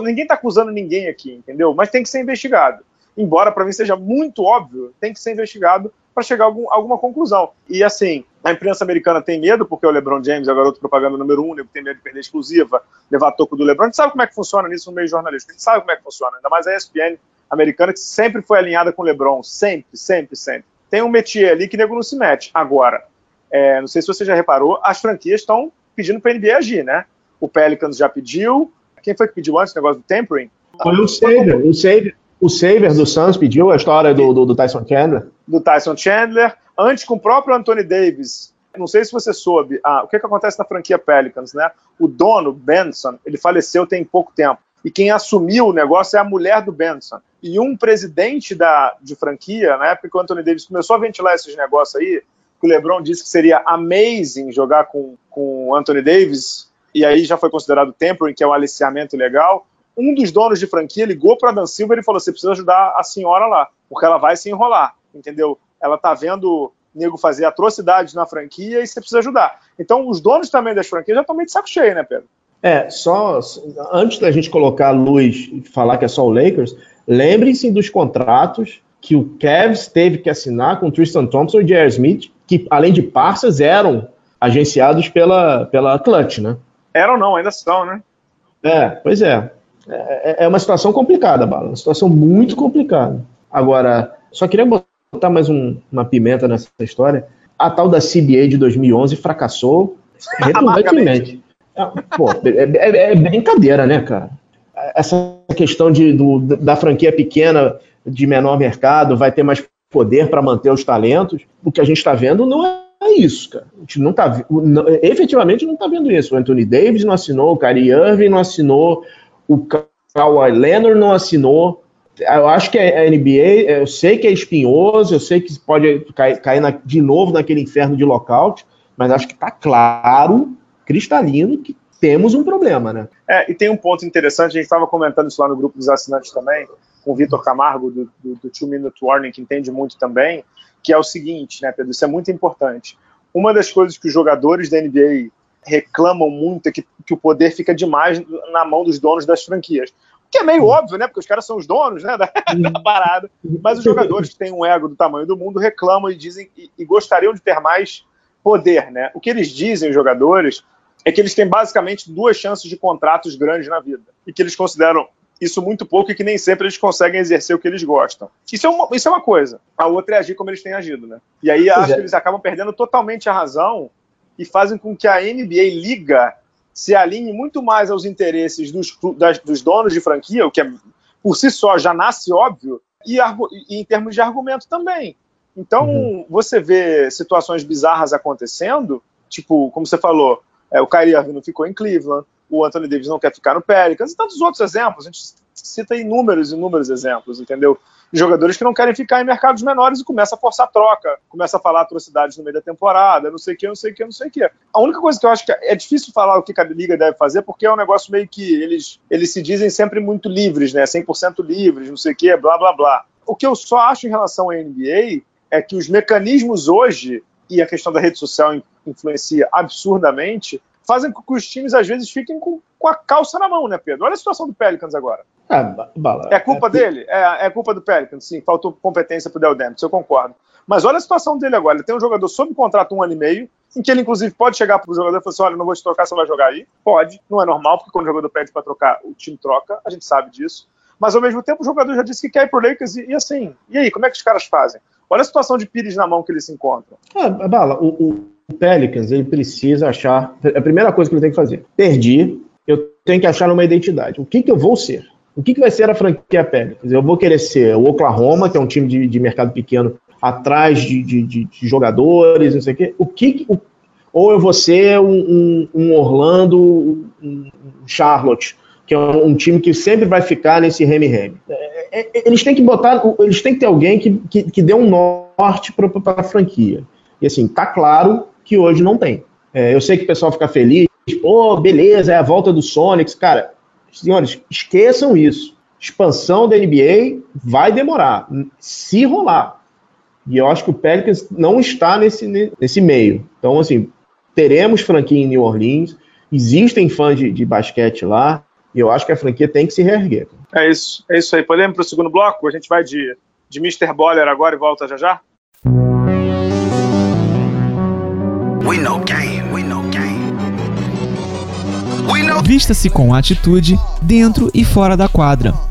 B: Ninguém tá acusando ninguém aqui, entendeu? Mas tem que ser investigado. Embora para mim seja muito óbvio, tem que ser investigado para chegar a algum, alguma conclusão. E assim, a imprensa americana tem medo, porque o LeBron James é o garoto propaganda número um, tem medo de perder exclusiva, levar toco do LeBron. A gente sabe como é que funciona nisso no meio jornalístico, a gente sabe como é que funciona, ainda mais a ESPN americana, que sempre foi alinhada com o LeBron, sempre, sempre, sempre. Tem um métier ali que nego não se mete. Agora, é, não sei se você já reparou, as franquias estão pedindo para a NBA agir, né? O Pelicans já pediu. Quem foi que pediu antes o negócio do tempering?
C: Foi o Saber, o Saber. O Saber do Suns pediu a história do, do, do, Tyson Chandler.
B: Do Tyson Chandler. Antes, com o próprio Anthony Davis. Não sei se você soube. Ah, o que, que acontece na franquia Pelicans, né? O dono, Benson, ele faleceu tem pouco tempo. E quem assumiu o negócio é a mulher do Benson. E um presidente da, de franquia, na época que o Anthony Davis começou a ventilar esses negócios aí, que o LeBron disse que seria amazing jogar com, com o Anthony Davis, e aí já foi considerado tempering, que é um aliciamento legal um dos donos de franquia ligou para Dan Silver e falou: você precisa ajudar a senhora lá, porque ela vai se enrolar, entendeu? Ela tá vendo nego fazer atrocidades na franquia e você precisa ajudar. Então, os donos também das franquias já estão meio de saco cheio, né, Pedro?
C: É, só antes da gente colocar a luz e falar que é só o Lakers, lembrem-se dos contratos que o Cavs teve que assinar com Tristan Thompson e J.R. Smith, que além de parceiros eram agenciados pela, pela Clutch, né?
B: Eram não, ainda são, né?
C: É, pois é. É, é uma situação complicada, Bala. Uma situação muito complicada. Agora, só queria botar mais um, uma pimenta nessa história. A tal da CBA de 2011 fracassou retumbantemente. É, pô, é, é, é, brincadeira, né, cara? Essa questão de, do, da franquia pequena, de menor mercado, vai ter mais poder para manter os talentos. O que a gente está vendo não é isso, cara. A gente não tá, efetivamente não está vendo isso. O Anthony Davis não assinou, o Kyrie Irving não assinou, o Kawhi Leonard não assinou. Eu acho que a NBA, eu sei que é espinhoso, eu sei que pode cair, cair na, de novo naquele inferno de lockout, mas acho que está claro, cristalino, que temos um problema, né?
B: É, e tem um ponto interessante, a gente estava comentando isso lá no grupo dos assinantes também, com o Vitor Camargo, do, do, do Two Minute Warning, que entende muito também, que é o seguinte, né, Pedro? Isso é muito importante. Uma das coisas que os jogadores da NBA reclamam muito é que, que o poder fica demais na mão dos donos das franquias. O que é meio óbvio, né? Porque os caras são os donos né, da, da parada. Mas os jogadores que têm um ego do tamanho do mundo reclamam e dizem e, e gostariam de ter mais poder, né? O que eles dizem, os jogadores, é que eles têm basicamente duas chances de contratos grandes na vida. E que eles consideram isso muito pouco e que nem sempre eles conseguem exercer o que eles gostam. Isso é uma, isso é uma coisa. A outra é agir como eles têm agido, né? E aí acho é. que eles acabam perdendo totalmente a razão e fazem com que a NBA Liga se alinhe muito mais aos interesses dos, das, dos donos de franquia, o que é, por si só já nasce óbvio, e, e em termos de argumento também. Então, uhum. você vê situações bizarras acontecendo, tipo, como você falou, é, o Kyrie Irving não ficou em Cleveland, o Anthony Davis não quer ficar no Pelicans, e tantos outros exemplos. A gente cita inúmeros, inúmeros exemplos, entendeu? jogadores que não querem ficar em mercados menores e começa a forçar troca, começa a falar atrocidades no meio da temporada, não sei o que, não sei o que, não sei o que. A única coisa que eu acho que é difícil falar o que a liga deve fazer, porque é um negócio meio que eles, eles se dizem sempre muito livres, né? 100% livres, não sei o que, blá blá blá. O que eu só acho em relação à NBA é que os mecanismos hoje, e a questão da rede social influencia absurdamente, fazem com que os times às vezes fiquem com, com a calça na mão, né, Pedro? Olha a situação do Pelicans agora. É, bala, é culpa é, dele? É, é culpa do Pelicans, sim. Faltou competência pro Del eu concordo. Mas olha a situação dele agora. Ele tem um jogador sob contrato um ano e meio, em que ele, inclusive, pode chegar pro jogador e falar assim: olha, não vou te trocar, você vai jogar aí. Pode. Não é normal, porque quando o jogador pede para trocar, o time troca. A gente sabe disso. mas ao mesmo tempo o jogador já disse que quer ir pro Lakers e, e assim, e aí, como é que os caras fazem? Olha a situação de Pires na mão que eles se encontram.
C: É, Bala, o, Pelicans, ele precisa achar, a primeira coisa que ele tem que fazer, perdi, eu tenho que achar uma identidade. O que, que eu vou ser? O que, que vai ser a franquia Pelicans? Eu vou querer ser o Oklahoma, que é um time de, de mercado pequeno, atrás de, de, de, jogadores, não sei o quê. O que, o, ou eu vou ser um, um, um Orlando, um Charlotte, que é um time que sempre vai ficar nesse reme-reme. É, é, eles têm que botar, eles têm que ter alguém que, que, que dê um norte para a franquia. E assim, tá claro que hoje não tem. É, eu sei que o pessoal fica feliz, pô, beleza, é a volta do Sonics. Cara, senhores, esqueçam isso. Expansão da NBA vai demorar, se rolar. E eu acho que o Pelicans não está nesse, nesse meio. Então, assim, teremos franquia em New Orleans, existem fãs de, de basquete lá, e eu acho que a franquia tem que se reerguer.
B: É isso, é isso aí. Podemos para o segundo bloco? A gente vai de, de Mr. Boller agora e volta já já? We
D: game, we game. Vista-se com atitude dentro e fora da quadra.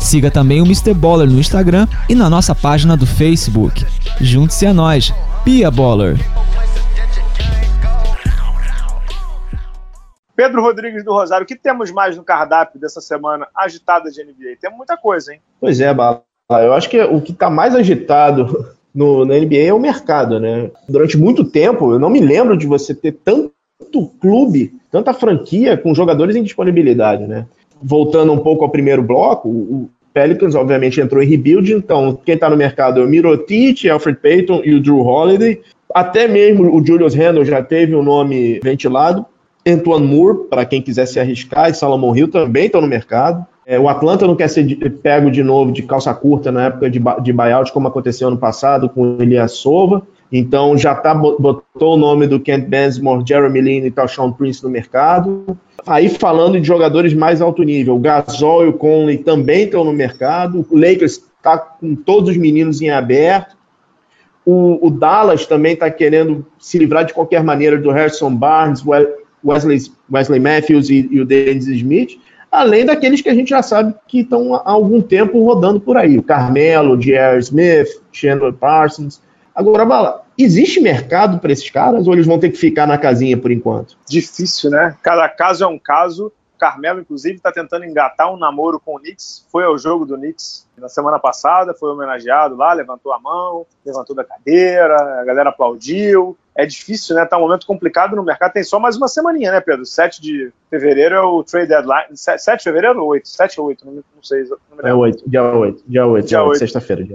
D: Siga também o Mr. Baller no Instagram e na nossa página do Facebook. Junte-se a nós, Pia Baller.
B: Pedro Rodrigues do Rosário, o que temos mais no cardápio dessa semana agitada de NBA? Temos muita coisa, hein?
C: Pois é, Bala. Eu acho que o que está mais agitado no, na NBA é o mercado, né? Durante muito tempo, eu não me lembro de você ter tanto clube, tanta franquia com jogadores em disponibilidade, né? Voltando um pouco ao primeiro bloco, o Pelicans obviamente entrou em rebuild, então quem está no mercado é o Mirotic, Alfred Payton e o Drew Holiday. Até mesmo o Julius Randle já teve o um nome ventilado. Antoine Moore, para quem quiser se arriscar, e Salomon Hill também estão no mercado. É, o Atlanta não quer ser pego de novo de calça curta na época de, de buyout, como aconteceu ano passado com o Elias Sova. Então já tá, botou o nome do Kent Bensmore, Jeremy Lin e Sean Prince no mercado. Aí falando de jogadores mais alto nível, o Gasol e o Conley também estão no mercado. O Lakers está com todos os meninos em aberto. O, o Dallas também está querendo se livrar de qualquer maneira do Harrison Barnes, Wesley, Wesley Matthews e, e o Dennis Smith, além daqueles que a gente já sabe que estão há algum tempo rodando por aí. O Carmelo, o. Smith, Chandler Parsons. Agora, Bala, existe mercado para esses caras ou eles vão ter que ficar na casinha por enquanto?
B: Difícil, né? Cada caso é um caso. Carmelo, inclusive, está tentando engatar um namoro com o Knicks. Foi ao jogo do Knicks na semana passada, foi homenageado lá, levantou a mão, levantou da cadeira, a galera aplaudiu. É difícil, né? Tá um momento complicado no mercado. Tem só mais uma semaninha, né, Pedro? 7 de fevereiro é o trade deadline. 7 de fevereiro ou 8? 7 ou 8? Não, não sei. Não
C: é 8, dia 8. Dia 8, dia 8. sexta-feira.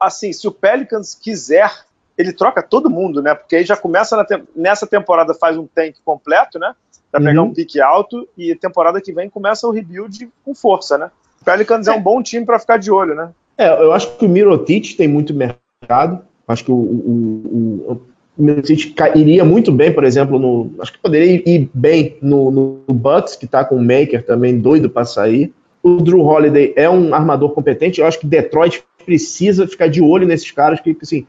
B: Assim, se o Pelicans quiser, ele troca todo mundo, né? Porque aí já começa te nessa temporada, faz um tank completo, né? para pegar uhum. um pique alto e temporada que vem começa o rebuild com força, né? O Pelicans é, é um bom time para ficar de olho, né?
C: É, eu acho que o Mirotic tem muito mercado. Acho que o, o, o, o Mirotic iria muito bem, por exemplo, no. Acho que poderia ir bem no, no Bucks, que está com o Maker também doido para sair. O Drew Holiday é um armador competente. Eu acho que Detroit precisa ficar de olho nesses caras, que assim,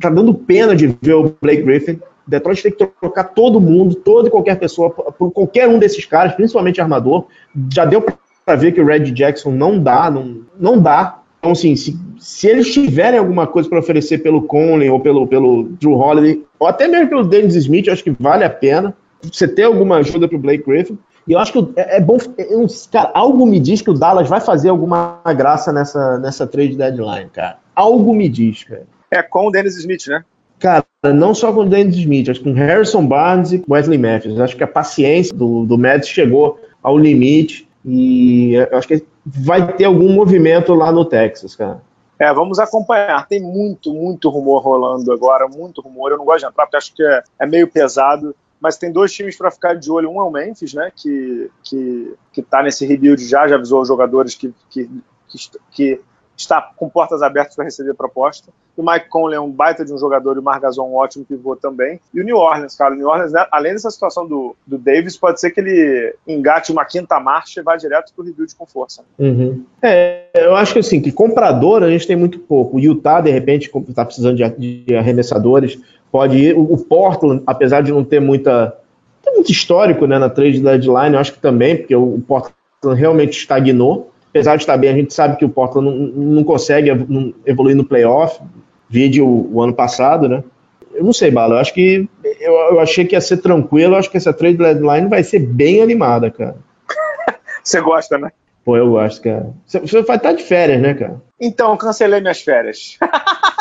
C: tá dando pena de ver o Blake Griffin Detroit tem que trocar todo mundo, toda e qualquer pessoa, por qualquer um desses caras, principalmente armador. Já deu para ver que o Red Jackson não dá, não, não dá. Então, assim, se, se eles tiverem alguma coisa para oferecer pelo Conley ou pelo, pelo Drew Holiday, ou até mesmo pelo Dennis Smith, eu acho que vale a pena você ter alguma ajuda para o Blake Griffin. E eu acho que é, é bom. É, cara, algo me diz que o Dallas vai fazer alguma graça nessa, nessa trade deadline, cara. Algo me diz, cara.
B: É com o Dennis Smith, né?
C: Cara, não só com o Dennis Smith, acho que com Harrison Barnes e Wesley Matthews. Acho que a paciência do, do Mets chegou ao limite e acho que vai ter algum movimento lá no Texas, cara.
B: É, vamos acompanhar. Tem muito, muito rumor rolando agora, muito rumor. Eu não gosto de entrar porque acho que é, é meio pesado, mas tem dois times para ficar de olho. Um é o Memphis, né, que, que, que tá nesse rebuild já, já avisou os jogadores que, que, que, que está com portas abertas para receber proposta. O Mike Conley é um baita de um jogador e o Margazon um ótimo pivô também. E o New Orleans, cara, o New Orleans, né, além dessa situação do, do Davis, pode ser que ele engate uma quinta marcha e vá direto para o rebuild com força.
C: Uhum. É, eu acho que assim, que comprador a gente tem muito pouco. O Utah, de repente, está precisando de, de, arremessadores, pode ir. O, o Portland, apesar de não ter muita tem muito histórico né, na trade deadline, eu acho que também, porque o Portland realmente estagnou apesar de estar bem, a gente sabe que o Portland não, não consegue evoluir no playoff, vide o, ano passado, né? Eu não sei, Bala, eu acho que eu, eu achei que ia ser tranquilo, eu acho que essa trade deadline vai ser bem animada, cara.
B: Você gosta, né?
C: Pô, eu gosto, cara. Você, você vai estar de férias, né, cara?
B: Então, cancelei minhas férias.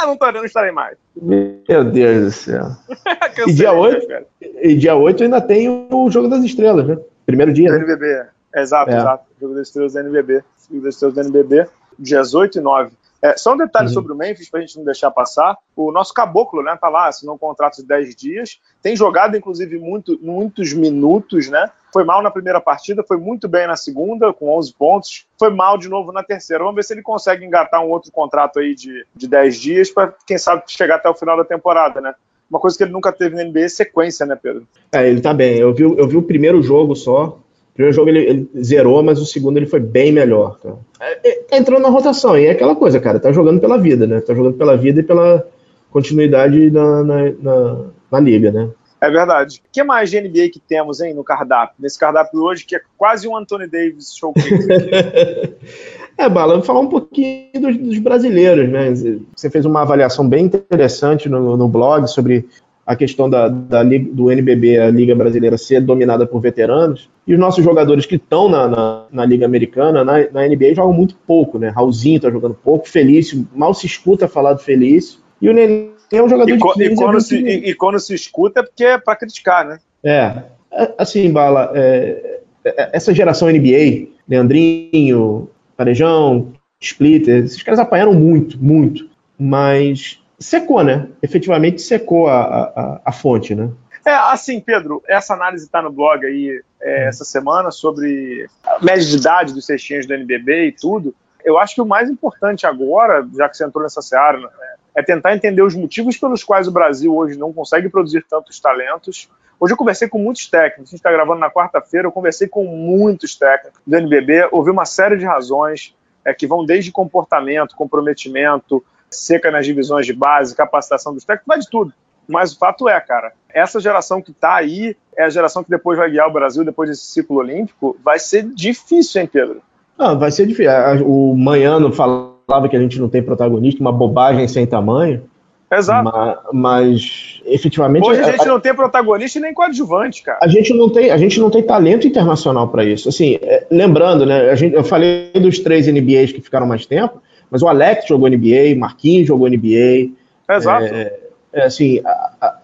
B: não, tô, não estarei mais.
C: Meu Deus do céu. e, dia 8, e dia 8 ainda tem o Jogo das Estrelas, né? Primeiro dia.
B: Né? NBB. Exato, é. exato. Jogo das Estrelas da NBB. Jogo das Estrelas da NBB, dias 8 e 9. É, só um detalhe uhum. sobre o Memphis, para a gente não deixar passar. O nosso caboclo, né, tá lá, assinou um contrato de 10 dias. Tem jogado, inclusive, muito, muitos minutos, né? Foi mal na primeira partida, foi muito bem na segunda, com 11 pontos. Foi mal de novo na terceira. Vamos ver se ele consegue engatar um outro contrato aí de, de 10 dias, para quem sabe chegar até o final da temporada, né? Uma coisa que ele nunca teve na NBA é sequência, né, Pedro?
C: É, ele tá bem. Eu vi, eu vi o primeiro jogo só, primeiro jogo ele, ele, zerou, mas o segundo ele foi bem melhor, cara. É, é, entrou na rotação, e é aquela coisa, cara, tá jogando pela vida, né? Tá jogando pela vida e pela continuidade na, na, na, na liga, né?
B: É verdade. O que mais de NBA que temos, hein, no cardápio? Nesse cardápio hoje, que é quase um Anthony Davis showcase.
C: é, Bala, vou falar um pouquinho dos, dos, brasileiros, né? Você fez uma avaliação bem interessante no, no blog sobre a questão da, da, do NBB, a Liga Brasileira, ser dominada por veteranos, e os nossos jogadores que estão na, na, na, Liga Americana, na, na, NBA, jogam muito pouco, né? Raulzinho está jogando pouco, Felício, mal se escuta falar do Felício, e o Nenê é um jogador
B: e,
C: de 15
B: e quando, se, e, e, quando se escuta é porque é para criticar, né?
C: É, é, assim, Bala, é, é, essa geração NBA, Leandrinho, Parejão, Splitter, esses caras apanharam muito, muito, mas secou, né? Efetivamente secou a, a, a fonte, né?
B: É, assim, Pedro, essa análise está no blog aí é, essa semana sobre a média de idade dos cestinhos do NBB e tudo. Eu acho que o mais importante agora, já que você entrou nessa seara, né, é tentar entender os motivos pelos quais o Brasil hoje não consegue produzir tantos talentos. Hoje eu conversei com muitos técnicos, a gente está gravando na quarta-feira, eu conversei com muitos técnicos do NBB, ouvi uma série de razões é, que vão desde comportamento, comprometimento, seca nas divisões de base, capacitação dos técnicos, vai de tudo. Mas o fato é, cara, essa geração que está aí é a geração que depois vai guiar o Brasil depois desse ciclo olímpico. Vai ser difícil, hein, Pedro?
C: Ah, vai ser difícil. O Manhano falava que a gente não tem protagonista, uma bobagem sem tamanho.
B: Exato.
C: Mas, mas, efetivamente.
B: Hoje a gente a, não tem protagonista e nem coadjuvante, cara.
C: A gente não tem, a gente não tem talento internacional para isso. Assim, é, lembrando, né? A gente, eu falei dos três NBAs que ficaram mais tempo. Mas o Alex jogou NBA, Marquinhos jogou NBA.
B: Exato.
C: É, é assim, a, a,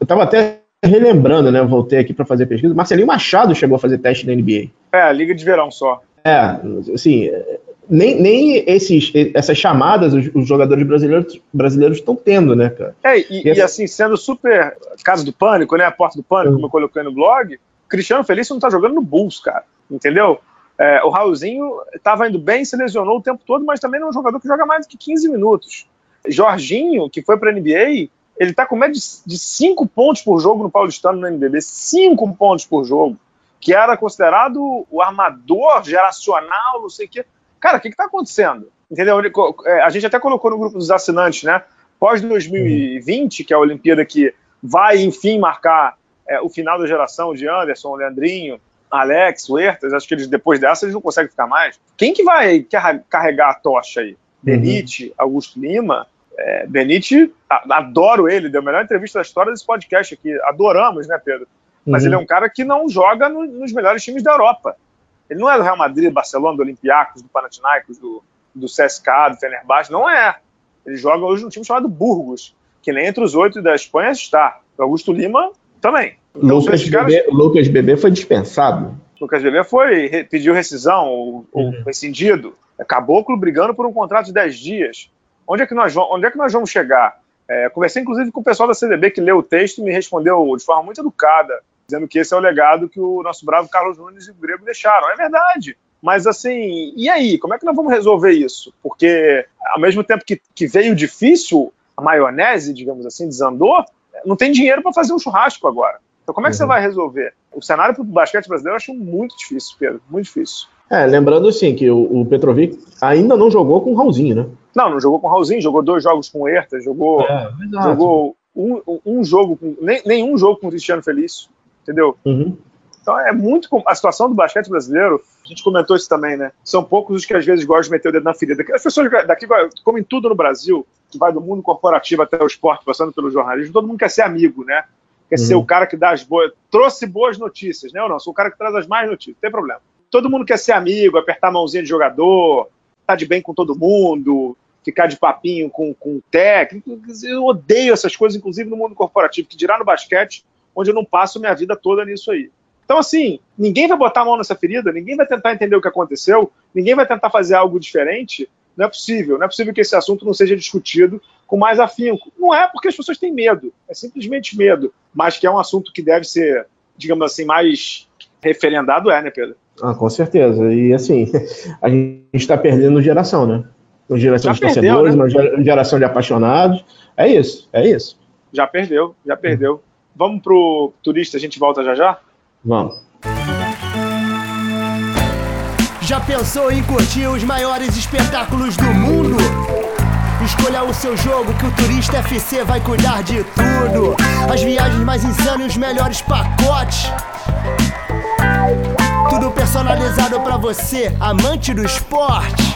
C: eu estava até relembrando, né? Voltei aqui para fazer pesquisa. Marcelinho Machado chegou a fazer teste na NBA.
B: É, a Liga de Verão só.
C: É, assim, nem, nem esses, essas chamadas os, os jogadores brasileiros brasileiros estão tendo, né, cara?
B: É, e, e, e, assim, sendo super caso do pânico, né? A porta do pânico, uhum. como eu coloquei no blog, Cristiano Felício não tá jogando no Bulls, cara. Entendeu? É, o Raulzinho estava indo bem, se lesionou o tempo todo, mas também não é um jogador que joga mais do que 15 minutos. Jorginho, que foi para a NBA, ele está com média de 5 pontos por jogo no Paulistano no NBB, 5 pontos por jogo, que era considerado o armador geracional, não sei o quê. Cara, o que está acontecendo? Entendeu? É, a gente até colocou no grupo dos assinantes, né? Pós 2020, que é a Olimpíada que vai, enfim, marcar é, o final da geração de Anderson, Leandrinho, Alex, Huertas, acho que eles depois dessa eles não conseguem ficar mais. Quem que vai carregar a tocha aí? Uhum. Benite, Augusto Lima. É, Benite, adoro ele, deu a melhor entrevista da história desse podcast aqui. Adoramos, né, Pedro? Mas uhum. ele é um cara que não joga no, nos melhores times da Europa. Ele não é do Real Madrid, Barcelona, do Olympiacos, do Panathinaikos, do, do CSK, do Fenerbahçe, não é. Ele joga hoje num time chamado Burgos, que nem entre os oito da Espanha está. O Augusto Lima também.
C: Então, Lucas, caras... Bebê, Lucas Bebê foi dispensado.
B: Lucas Bebê foi, pediu rescisão, ou, uhum. rescindido. É caboclo brigando por um contrato de 10 dias. Onde é que nós, onde é que nós vamos chegar? É, conversei inclusive com o pessoal da CDB que leu o texto e me respondeu de forma muito educada, dizendo que esse é o legado que o nosso bravo Carlos Nunes e o Grego deixaram. É verdade. Mas assim, e aí? Como é que nós vamos resolver isso? Porque ao mesmo tempo que, que veio difícil, a maionese, digamos assim, desandou, não tem dinheiro para fazer um churrasco agora. Então como é que uhum. você vai resolver? O cenário para o basquete brasileiro eu acho muito difícil, Pedro, muito difícil.
C: É, lembrando assim que o, o Petrovic ainda não jogou com o Raulzinho, né?
B: Não, não jogou com o Raulzinho, jogou dois jogos com o Herta, jogou, é, jogou um, um, jogo, com, nem, nenhum jogo com o Cristiano Felício, entendeu? Uhum. Então é muito. A situação do basquete brasileiro, a gente comentou isso também, né? São poucos os que às vezes gostam de meter o dedo na ferida. As pessoas daqui, como em tudo no Brasil, que vai do mundo corporativo até o esporte, passando pelo jornalismo, todo mundo quer ser amigo, né? Quer uhum. ser o cara que dá as boas. Trouxe boas notícias, né? Ou não? Sou o cara que traz as mais notícias, não tem problema todo mundo quer ser amigo, apertar a mãozinha de jogador, estar tá de bem com todo mundo, ficar de papinho com, com o técnico. Eu odeio essas coisas, inclusive no mundo corporativo, que dirá no basquete, onde eu não passo minha vida toda nisso aí. Então, assim, ninguém vai botar a mão nessa ferida, ninguém vai tentar entender o que aconteceu, ninguém vai tentar fazer algo diferente. Não é possível. Não é possível que esse assunto não seja discutido com mais afinco. Não é porque as pessoas têm medo, é simplesmente medo. Mas que é um assunto que deve ser, digamos assim, mais referendado, é, né, Pedro?
C: Ah, com certeza. E assim, a gente está perdendo geração, né? Uma geração já de perdeu, torcedores, né? uma geração de apaixonados. É isso, é isso.
B: Já perdeu, já perdeu. Vamos pro turista, a gente volta já já?
C: Vamos.
E: Já pensou em curtir os maiores espetáculos do mundo? Escolha o seu jogo que o Turista FC vai cuidar de tudo. As viagens mais insanas e os melhores pacotes. Tudo personalizado para você, amante do esporte.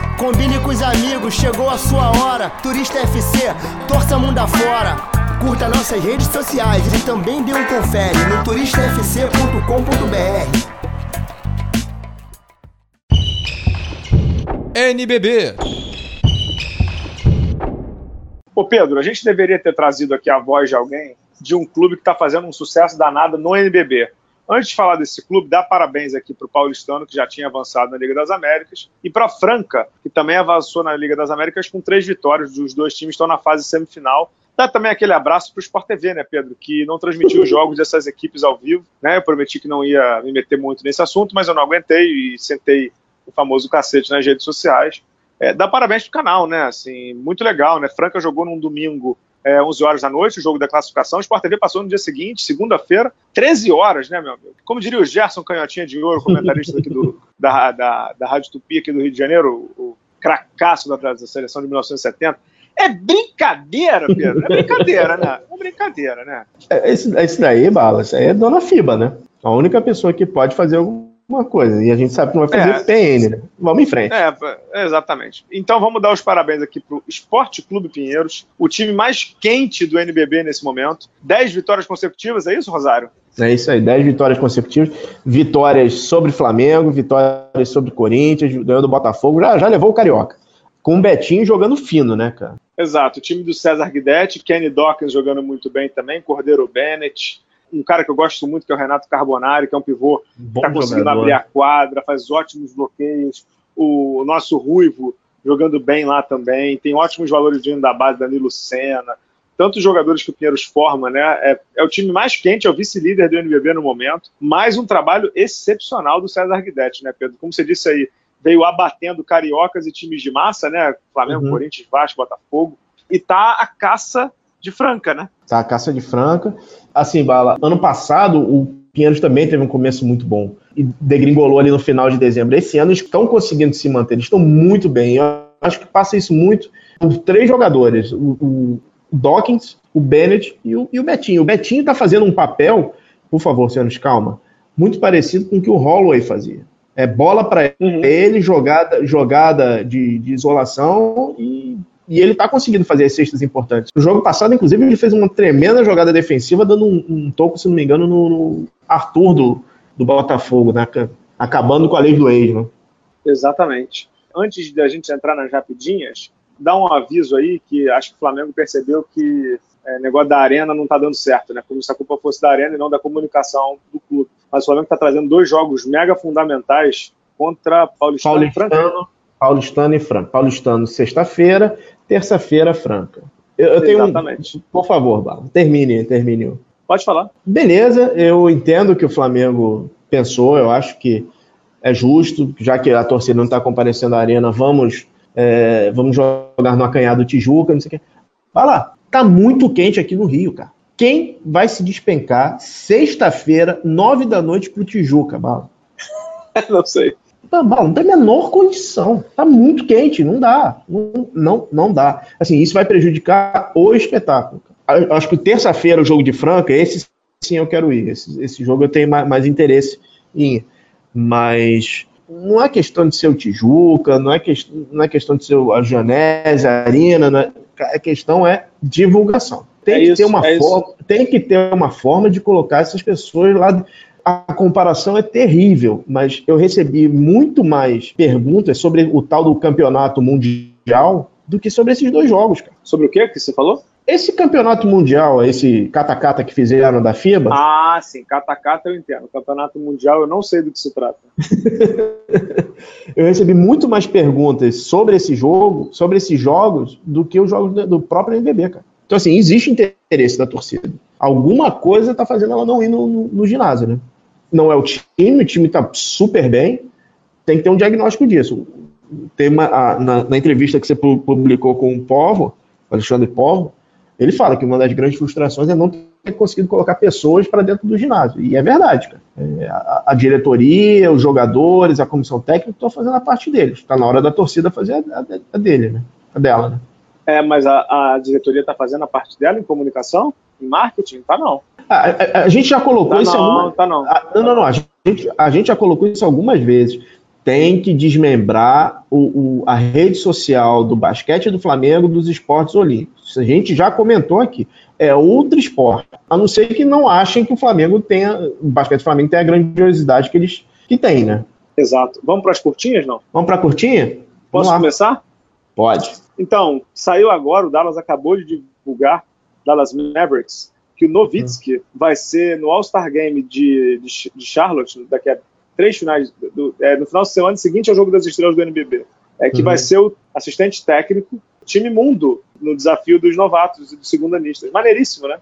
E: Combine com os amigos, chegou a sua hora. Turista FC, torça mundo afora. Curta nossas redes sociais e também dê um confere no turistafc.com.br.
A: NBB.
B: Ô Pedro, a gente deveria ter trazido aqui a voz de alguém de um clube que está fazendo um sucesso danado no NBB. Antes de falar desse clube, dá parabéns aqui para o Paulistano, que já tinha avançado na Liga das Américas, e para Franca, que também avançou na Liga das Américas com três vitórias. Os dois times estão na fase semifinal. Dá também aquele abraço para o Sport TV, né, Pedro, que não transmitiu os jogos dessas equipes ao vivo. Né? Eu prometi que não ia me meter muito nesse assunto, mas eu não aguentei e sentei o famoso cacete nas redes sociais. É, dá parabéns pro canal, né? Assim, muito legal, né? Franca jogou num domingo é, 11 horas da noite, o jogo da classificação. O Sport TV passou no dia seguinte, segunda-feira, 13 horas, né, meu amigo? Como diria o Gerson Canhotinha de Ouro, comentarista aqui do, da, da, da Rádio Tupi aqui do Rio de Janeiro, o, o cracaço da, da seleção de 1970. É brincadeira, Pedro. É brincadeira, né? É brincadeira, né?
C: É, esse, esse daí, Bala, isso aí é Dona Fiba, né? A única pessoa que pode fazer algum uma coisa. E a gente sabe que não vai fazer é, PN, né? Vamos em frente.
B: É, exatamente. Então vamos dar os parabéns aqui para o Esporte Clube Pinheiros, o time mais quente do NBB nesse momento. Dez vitórias consecutivas, é isso, Rosário?
C: É isso aí, dez vitórias consecutivas. Vitórias sobre Flamengo, vitórias sobre Corinthians, ganhou do Botafogo, já, já levou o Carioca. Com o Betinho jogando fino, né, cara?
B: Exato, o time do César Guidetti, Kenny Dawkins jogando muito bem também, Cordeiro Bennett, um cara que eu gosto muito, que é o Renato Carbonari, que é um pivô que está conseguindo abrir a quadra, faz ótimos bloqueios. O nosso Ruivo jogando bem lá também. Tem ótimos valores vindo da base, Danilo Senna. Tantos jogadores que o Pinheiros forma, né? É, é o time mais quente, é o vice-líder do NBB no momento. Mais um trabalho excepcional do César Guidetti, né, Pedro? Como você disse aí, veio abatendo cariocas e times de massa, né? Flamengo, uhum. Corinthians, Vasco, Botafogo. E tá a caça de Franca, né?
C: Tá caça de Franca. Assim, Bala, ano passado o Pinheiros também teve um começo muito bom e degringolou ali no final de dezembro. Esse ano eles estão conseguindo se manter, eles estão muito bem. Eu acho que passa isso muito por três jogadores: o, o Dawkins, o Bennett e o, e o Betinho. O Betinho está fazendo um papel, por favor, senhores, calma, muito parecido com o que o Holloway fazia. É bola para uhum. ele, jogada, jogada de, de isolação e e ele tá conseguindo fazer as cestas importantes. No jogo passado, inclusive, ele fez uma tremenda jogada defensiva, dando um, um toco, se não me engano, no, no Arthur do, do Botafogo, né? acabando com a lei do ex, né?
B: Exatamente. Antes da gente entrar nas rapidinhas, dá um aviso aí que acho que o Flamengo percebeu que é, negócio da arena não está dando certo, né? Como se a culpa fosse da arena e não da comunicação do clube. Mas o Flamengo está trazendo dois jogos mega fundamentais contra Paulistano, Paulistano e Franca.
C: Paulistano e Franca. Paulistano sexta-feira, terça-feira Franca. Eu, eu tenho Exatamente. Um, por favor, Bala, termine, termine.
B: Pode falar.
C: Beleza, eu entendo que o Flamengo pensou, eu acho que é justo, já que a torcida não está comparecendo à arena, vamos, é, vamos jogar no acanhado Tijuca, não sei o quê. Vai lá, tá muito quente aqui no Rio, cara. Quem vai se despencar sexta-feira, nove da noite, pro Tijuca, Bala?
B: não sei.
C: Tá, Bala, não tem a menor condição. Tá muito quente, não dá. Não, não, não dá. Assim, isso vai prejudicar o espetáculo. Acho que terça-feira, o jogo de Franca, esse sim eu quero ir. Esse, esse jogo eu tenho mais, mais interesse em ir mas não é questão de ser o Tijuca, não é, que, não é questão de ser a Janese, a Arena, é, a questão é divulgação. Tem, é que isso, ter uma é forma, tem que ter uma forma de colocar essas pessoas lá. A comparação é terrível, mas eu recebi muito mais perguntas sobre o tal do campeonato mundial do que sobre esses dois jogos. Cara.
B: Sobre o que que você falou?
C: Esse campeonato mundial, esse catacata que fizeram da FIBA.
B: Ah, sim, catacata eu entendo. Campeonato mundial eu não sei do que se trata.
C: eu recebi muito mais perguntas sobre esse jogo, sobre esses jogos, do que os jogos do próprio NBB, cara. Então, assim, existe interesse da torcida. Alguma coisa tá fazendo ela não ir no, no, no ginásio, né? Não é o time, o time tá super bem. Tem que ter um diagnóstico disso. Tem uma, a, na, na, entrevista que você publicou com o Povo, Alexandre Povo, ele fala que uma das grandes frustrações é não ter conseguido colocar pessoas para dentro do ginásio. E é verdade, cara. É, a, a, diretoria, os jogadores, a comissão técnica estão fazendo a parte deles. Está na hora da torcida fazer a, a, a, dele, né? A dela, né?
B: É, mas a, diretoria está fazendo a parte dela em comunicação, em marketing? Tá não.
C: A, gente já colocou tá isso não, alguma... tá não. não, não, não. A gente, a gente já colocou isso algumas vezes tem que desmembrar o, o, a rede social do basquete do Flamengo dos esportes olímpicos. A gente já comentou aqui. É outro esporte. A não ser que não achem que o Flamengo tenha. O basquete do Flamengo tem a grandiosidade que eles que tem, né?
B: Exato. Vamos para as curtinhas, não?
C: Vamos para a curtinha?
B: Posso começar?
C: Pode.
B: Então, saiu agora, o Dallas acabou de divulgar, Dallas Mavericks, que o Novitsky hum. vai ser no All-Star Game de, de, de Charlotte, daqui a três finais, do, é, no final de semana seguinte ao jogo das estrelas do NBB, é, que uhum. vai ser o assistente técnico, time mundo, no desafio dos novatos e dos segundanistas. Maneiríssimo, né?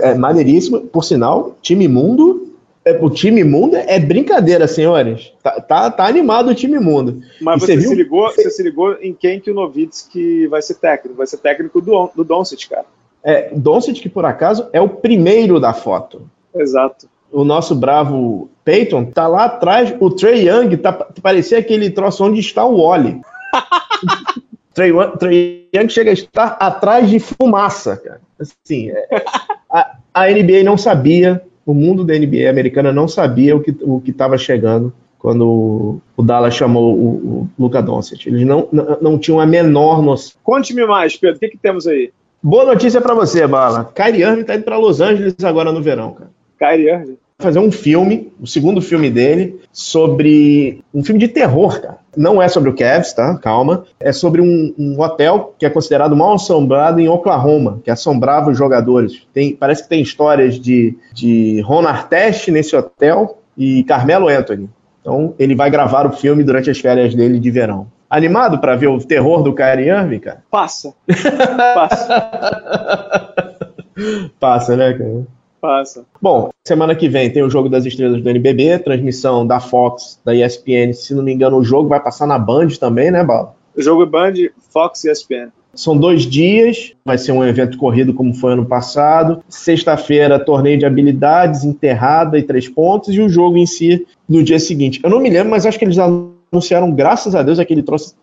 C: É, maneiríssimo, por sinal, time mundo. É, o time mundo é brincadeira, senhores. Tá, tá, tá animado o time mundo.
B: Mas você, você se ligou, você se ligou em quem que o Novitsky vai ser técnico? Vai ser técnico do, do Doncic, cara.
C: É, Doncic, que por acaso é o primeiro da foto.
B: Exato
C: o nosso bravo Peyton tá lá atrás, o Trey Young tá, parecia aquele troço onde está o Wally. Trey, Trey Young chega a estar atrás de fumaça, cara. Assim, é, a, a, NBA não sabia, o mundo da NBA americana não sabia o que o estava chegando quando o Dallas chamou o, o Luca Doncic. Eles não, não, não tinham a menor noção.
B: Conte-me mais, Pedro, o que, que temos aí?
C: Boa notícia para você, Bala. Kyrie Irving tá indo para Los Angeles agora no verão, cara.
B: Kyrie Irving?
C: fazer um filme, o segundo filme dele, sobre um filme de terror, cara. Não é sobre o Cavs, tá? Calma. É sobre um, um hotel que é considerado mal assombrado em Oklahoma, que assombrava os jogadores. Tem, parece que tem histórias de, de Ron Artest nesse hotel e Carmelo Anthony. Então, ele vai gravar o filme durante as férias dele de verão. Animado para ver o terror do Kyrie Irving, cara?
B: Passa. Passa.
C: Passa, né, cara?
B: Passa.
C: Bom, semana que vem tem o Jogo das Estrelas do NBB, transmissão da Fox, da ESPN. Se não me engano, o jogo vai passar na Band também, né, Bala?
B: O jogo é Band, Fox e ESPN.
C: São dois dias, vai ser um evento corrido como foi ano passado. Sexta-feira, torneio de habilidades, enterrada e três pontos, e o jogo em si no dia seguinte. Eu não me lembro, mas acho que eles anunciaram, graças a Deus, aquele troço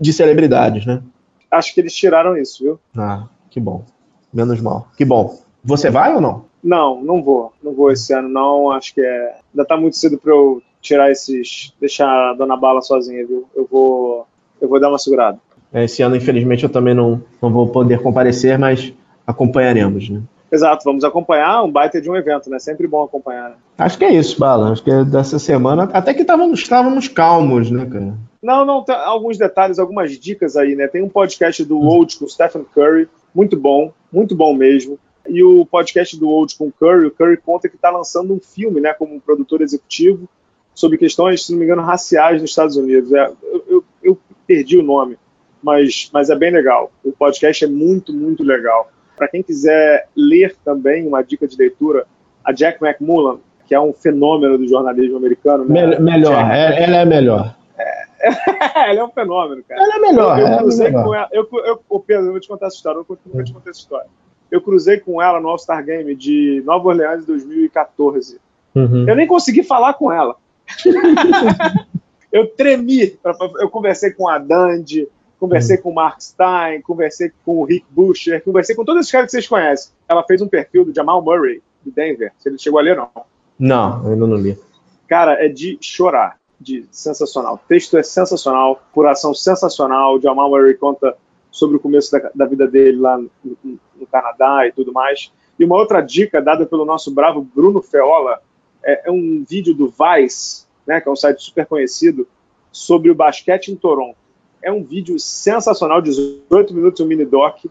C: de celebridades, né?
B: Acho que eles tiraram isso, viu?
C: Ah, que bom. Menos mal. Que bom. Você vai ou não?
B: Não, não vou. Não vou esse ano, não. Acho que é. Ainda tá muito cedo para eu tirar esses. deixar a dona Bala sozinha, viu? Eu vou. Eu vou dar uma segurada.
C: É, esse ano, infelizmente, eu também não, não vou poder comparecer, mas acompanharemos, né?
B: Exato, vamos acompanhar um baita de um evento, né? Sempre bom acompanhar. Né?
C: Acho que é isso, Bala. Acho que é dessa semana, até que estávamos, calmos, né, cara?
B: Não, não, tem alguns detalhes, algumas dicas aí, né? Tem um podcast do Old com Stephen Curry, muito bom, muito bom mesmo. E o podcast do Old com Curry, o Curry conta que está lançando um filme, né, como produtor executivo, sobre questões, se não me engano, raciais nos Estados Unidos. É, eu, eu, eu perdi o nome, mas, mas é bem legal. O podcast é muito, muito legal. Para quem quiser ler também, uma dica de leitura, a Jack McMullen, que é um fenômeno do jornalismo americano.
C: Né? melhor, Jack, é, ela é melhor.
B: É, ela é um fenômeno, cara.
C: Ela é melhor.
B: Eu, eu
C: é
B: cruzei
C: melhor.
B: com ela. Eu, eu, eu, Pedro, eu vou te contar essa história. Eu nunca te contei essa história. Eu cruzei com ela no All-Star Game de Nova Orleans em 2014. Uhum. Eu nem consegui falar com ela. eu tremi. Eu conversei com a Dandy, conversei uhum. com o Mark Stein, conversei com o Rick Bucher, conversei com todos esses caras que vocês conhecem. Ela fez um perfil do Jamal Murray, de Denver. Se ele chegou a ler, não.
C: Não, eu ainda não li.
B: Cara, é de chorar. De sensacional. O texto é sensacional, curação sensacional. O Jamal Murray conta sobre o começo da, da vida dele lá no, no, Canadá e tudo mais. E uma outra dica dada pelo nosso bravo Bruno Feola é, é um vídeo do Vice, né, que é um site super conhecido, sobre o basquete em Toronto. É um vídeo sensacional, 18 minutos, um mini doc,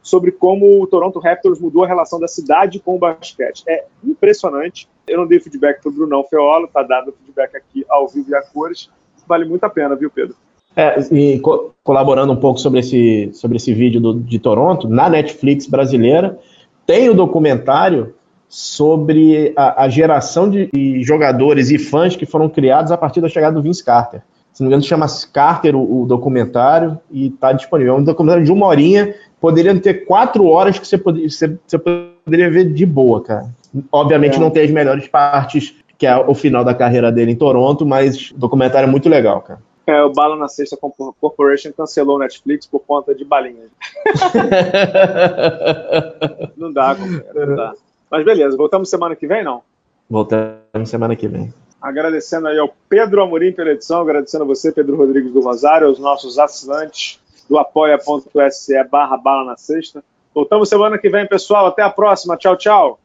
B: sobre como o Toronto Raptors mudou a relação da cidade com o basquete. É impressionante. Eu não dei feedback para o Brunão Feola, tá dado feedback aqui ao vivo e a cores. Vale muito a pena, viu, Pedro?
C: É, e co colaborando um pouco sobre esse, sobre esse vídeo do, de Toronto, na Netflix brasileira, tem o documentário sobre a, a geração de, jogadores e fãs que foram criados a partir da chegada do Vince Carter. Se não me engano, chama Carter o, o documentário e está disponível. É um documentário de uma horinha, poderia ter quatro horas que você, poderia, você, você poderia ver de boa, cara. Obviamente é. não tem as melhores partes, que é o final da carreira dele em Toronto, mas o documentário é muito legal, cara.
B: É, o Bala na Sexta Corporation cancelou o Netflix por conta de balinhas. não dá, companheiro, não dá. Mas beleza, voltamos semana que vem, não?
C: Voltamos semana que vem.
B: Agradecendo aí ao Pedro Amorim pela edição, agradecendo a você, Pedro Rodrigues do Rosário, aos nossos assinantes do apoia.se barra bala na sexta. Voltamos semana que vem, pessoal. Até a próxima. Tchau, tchau.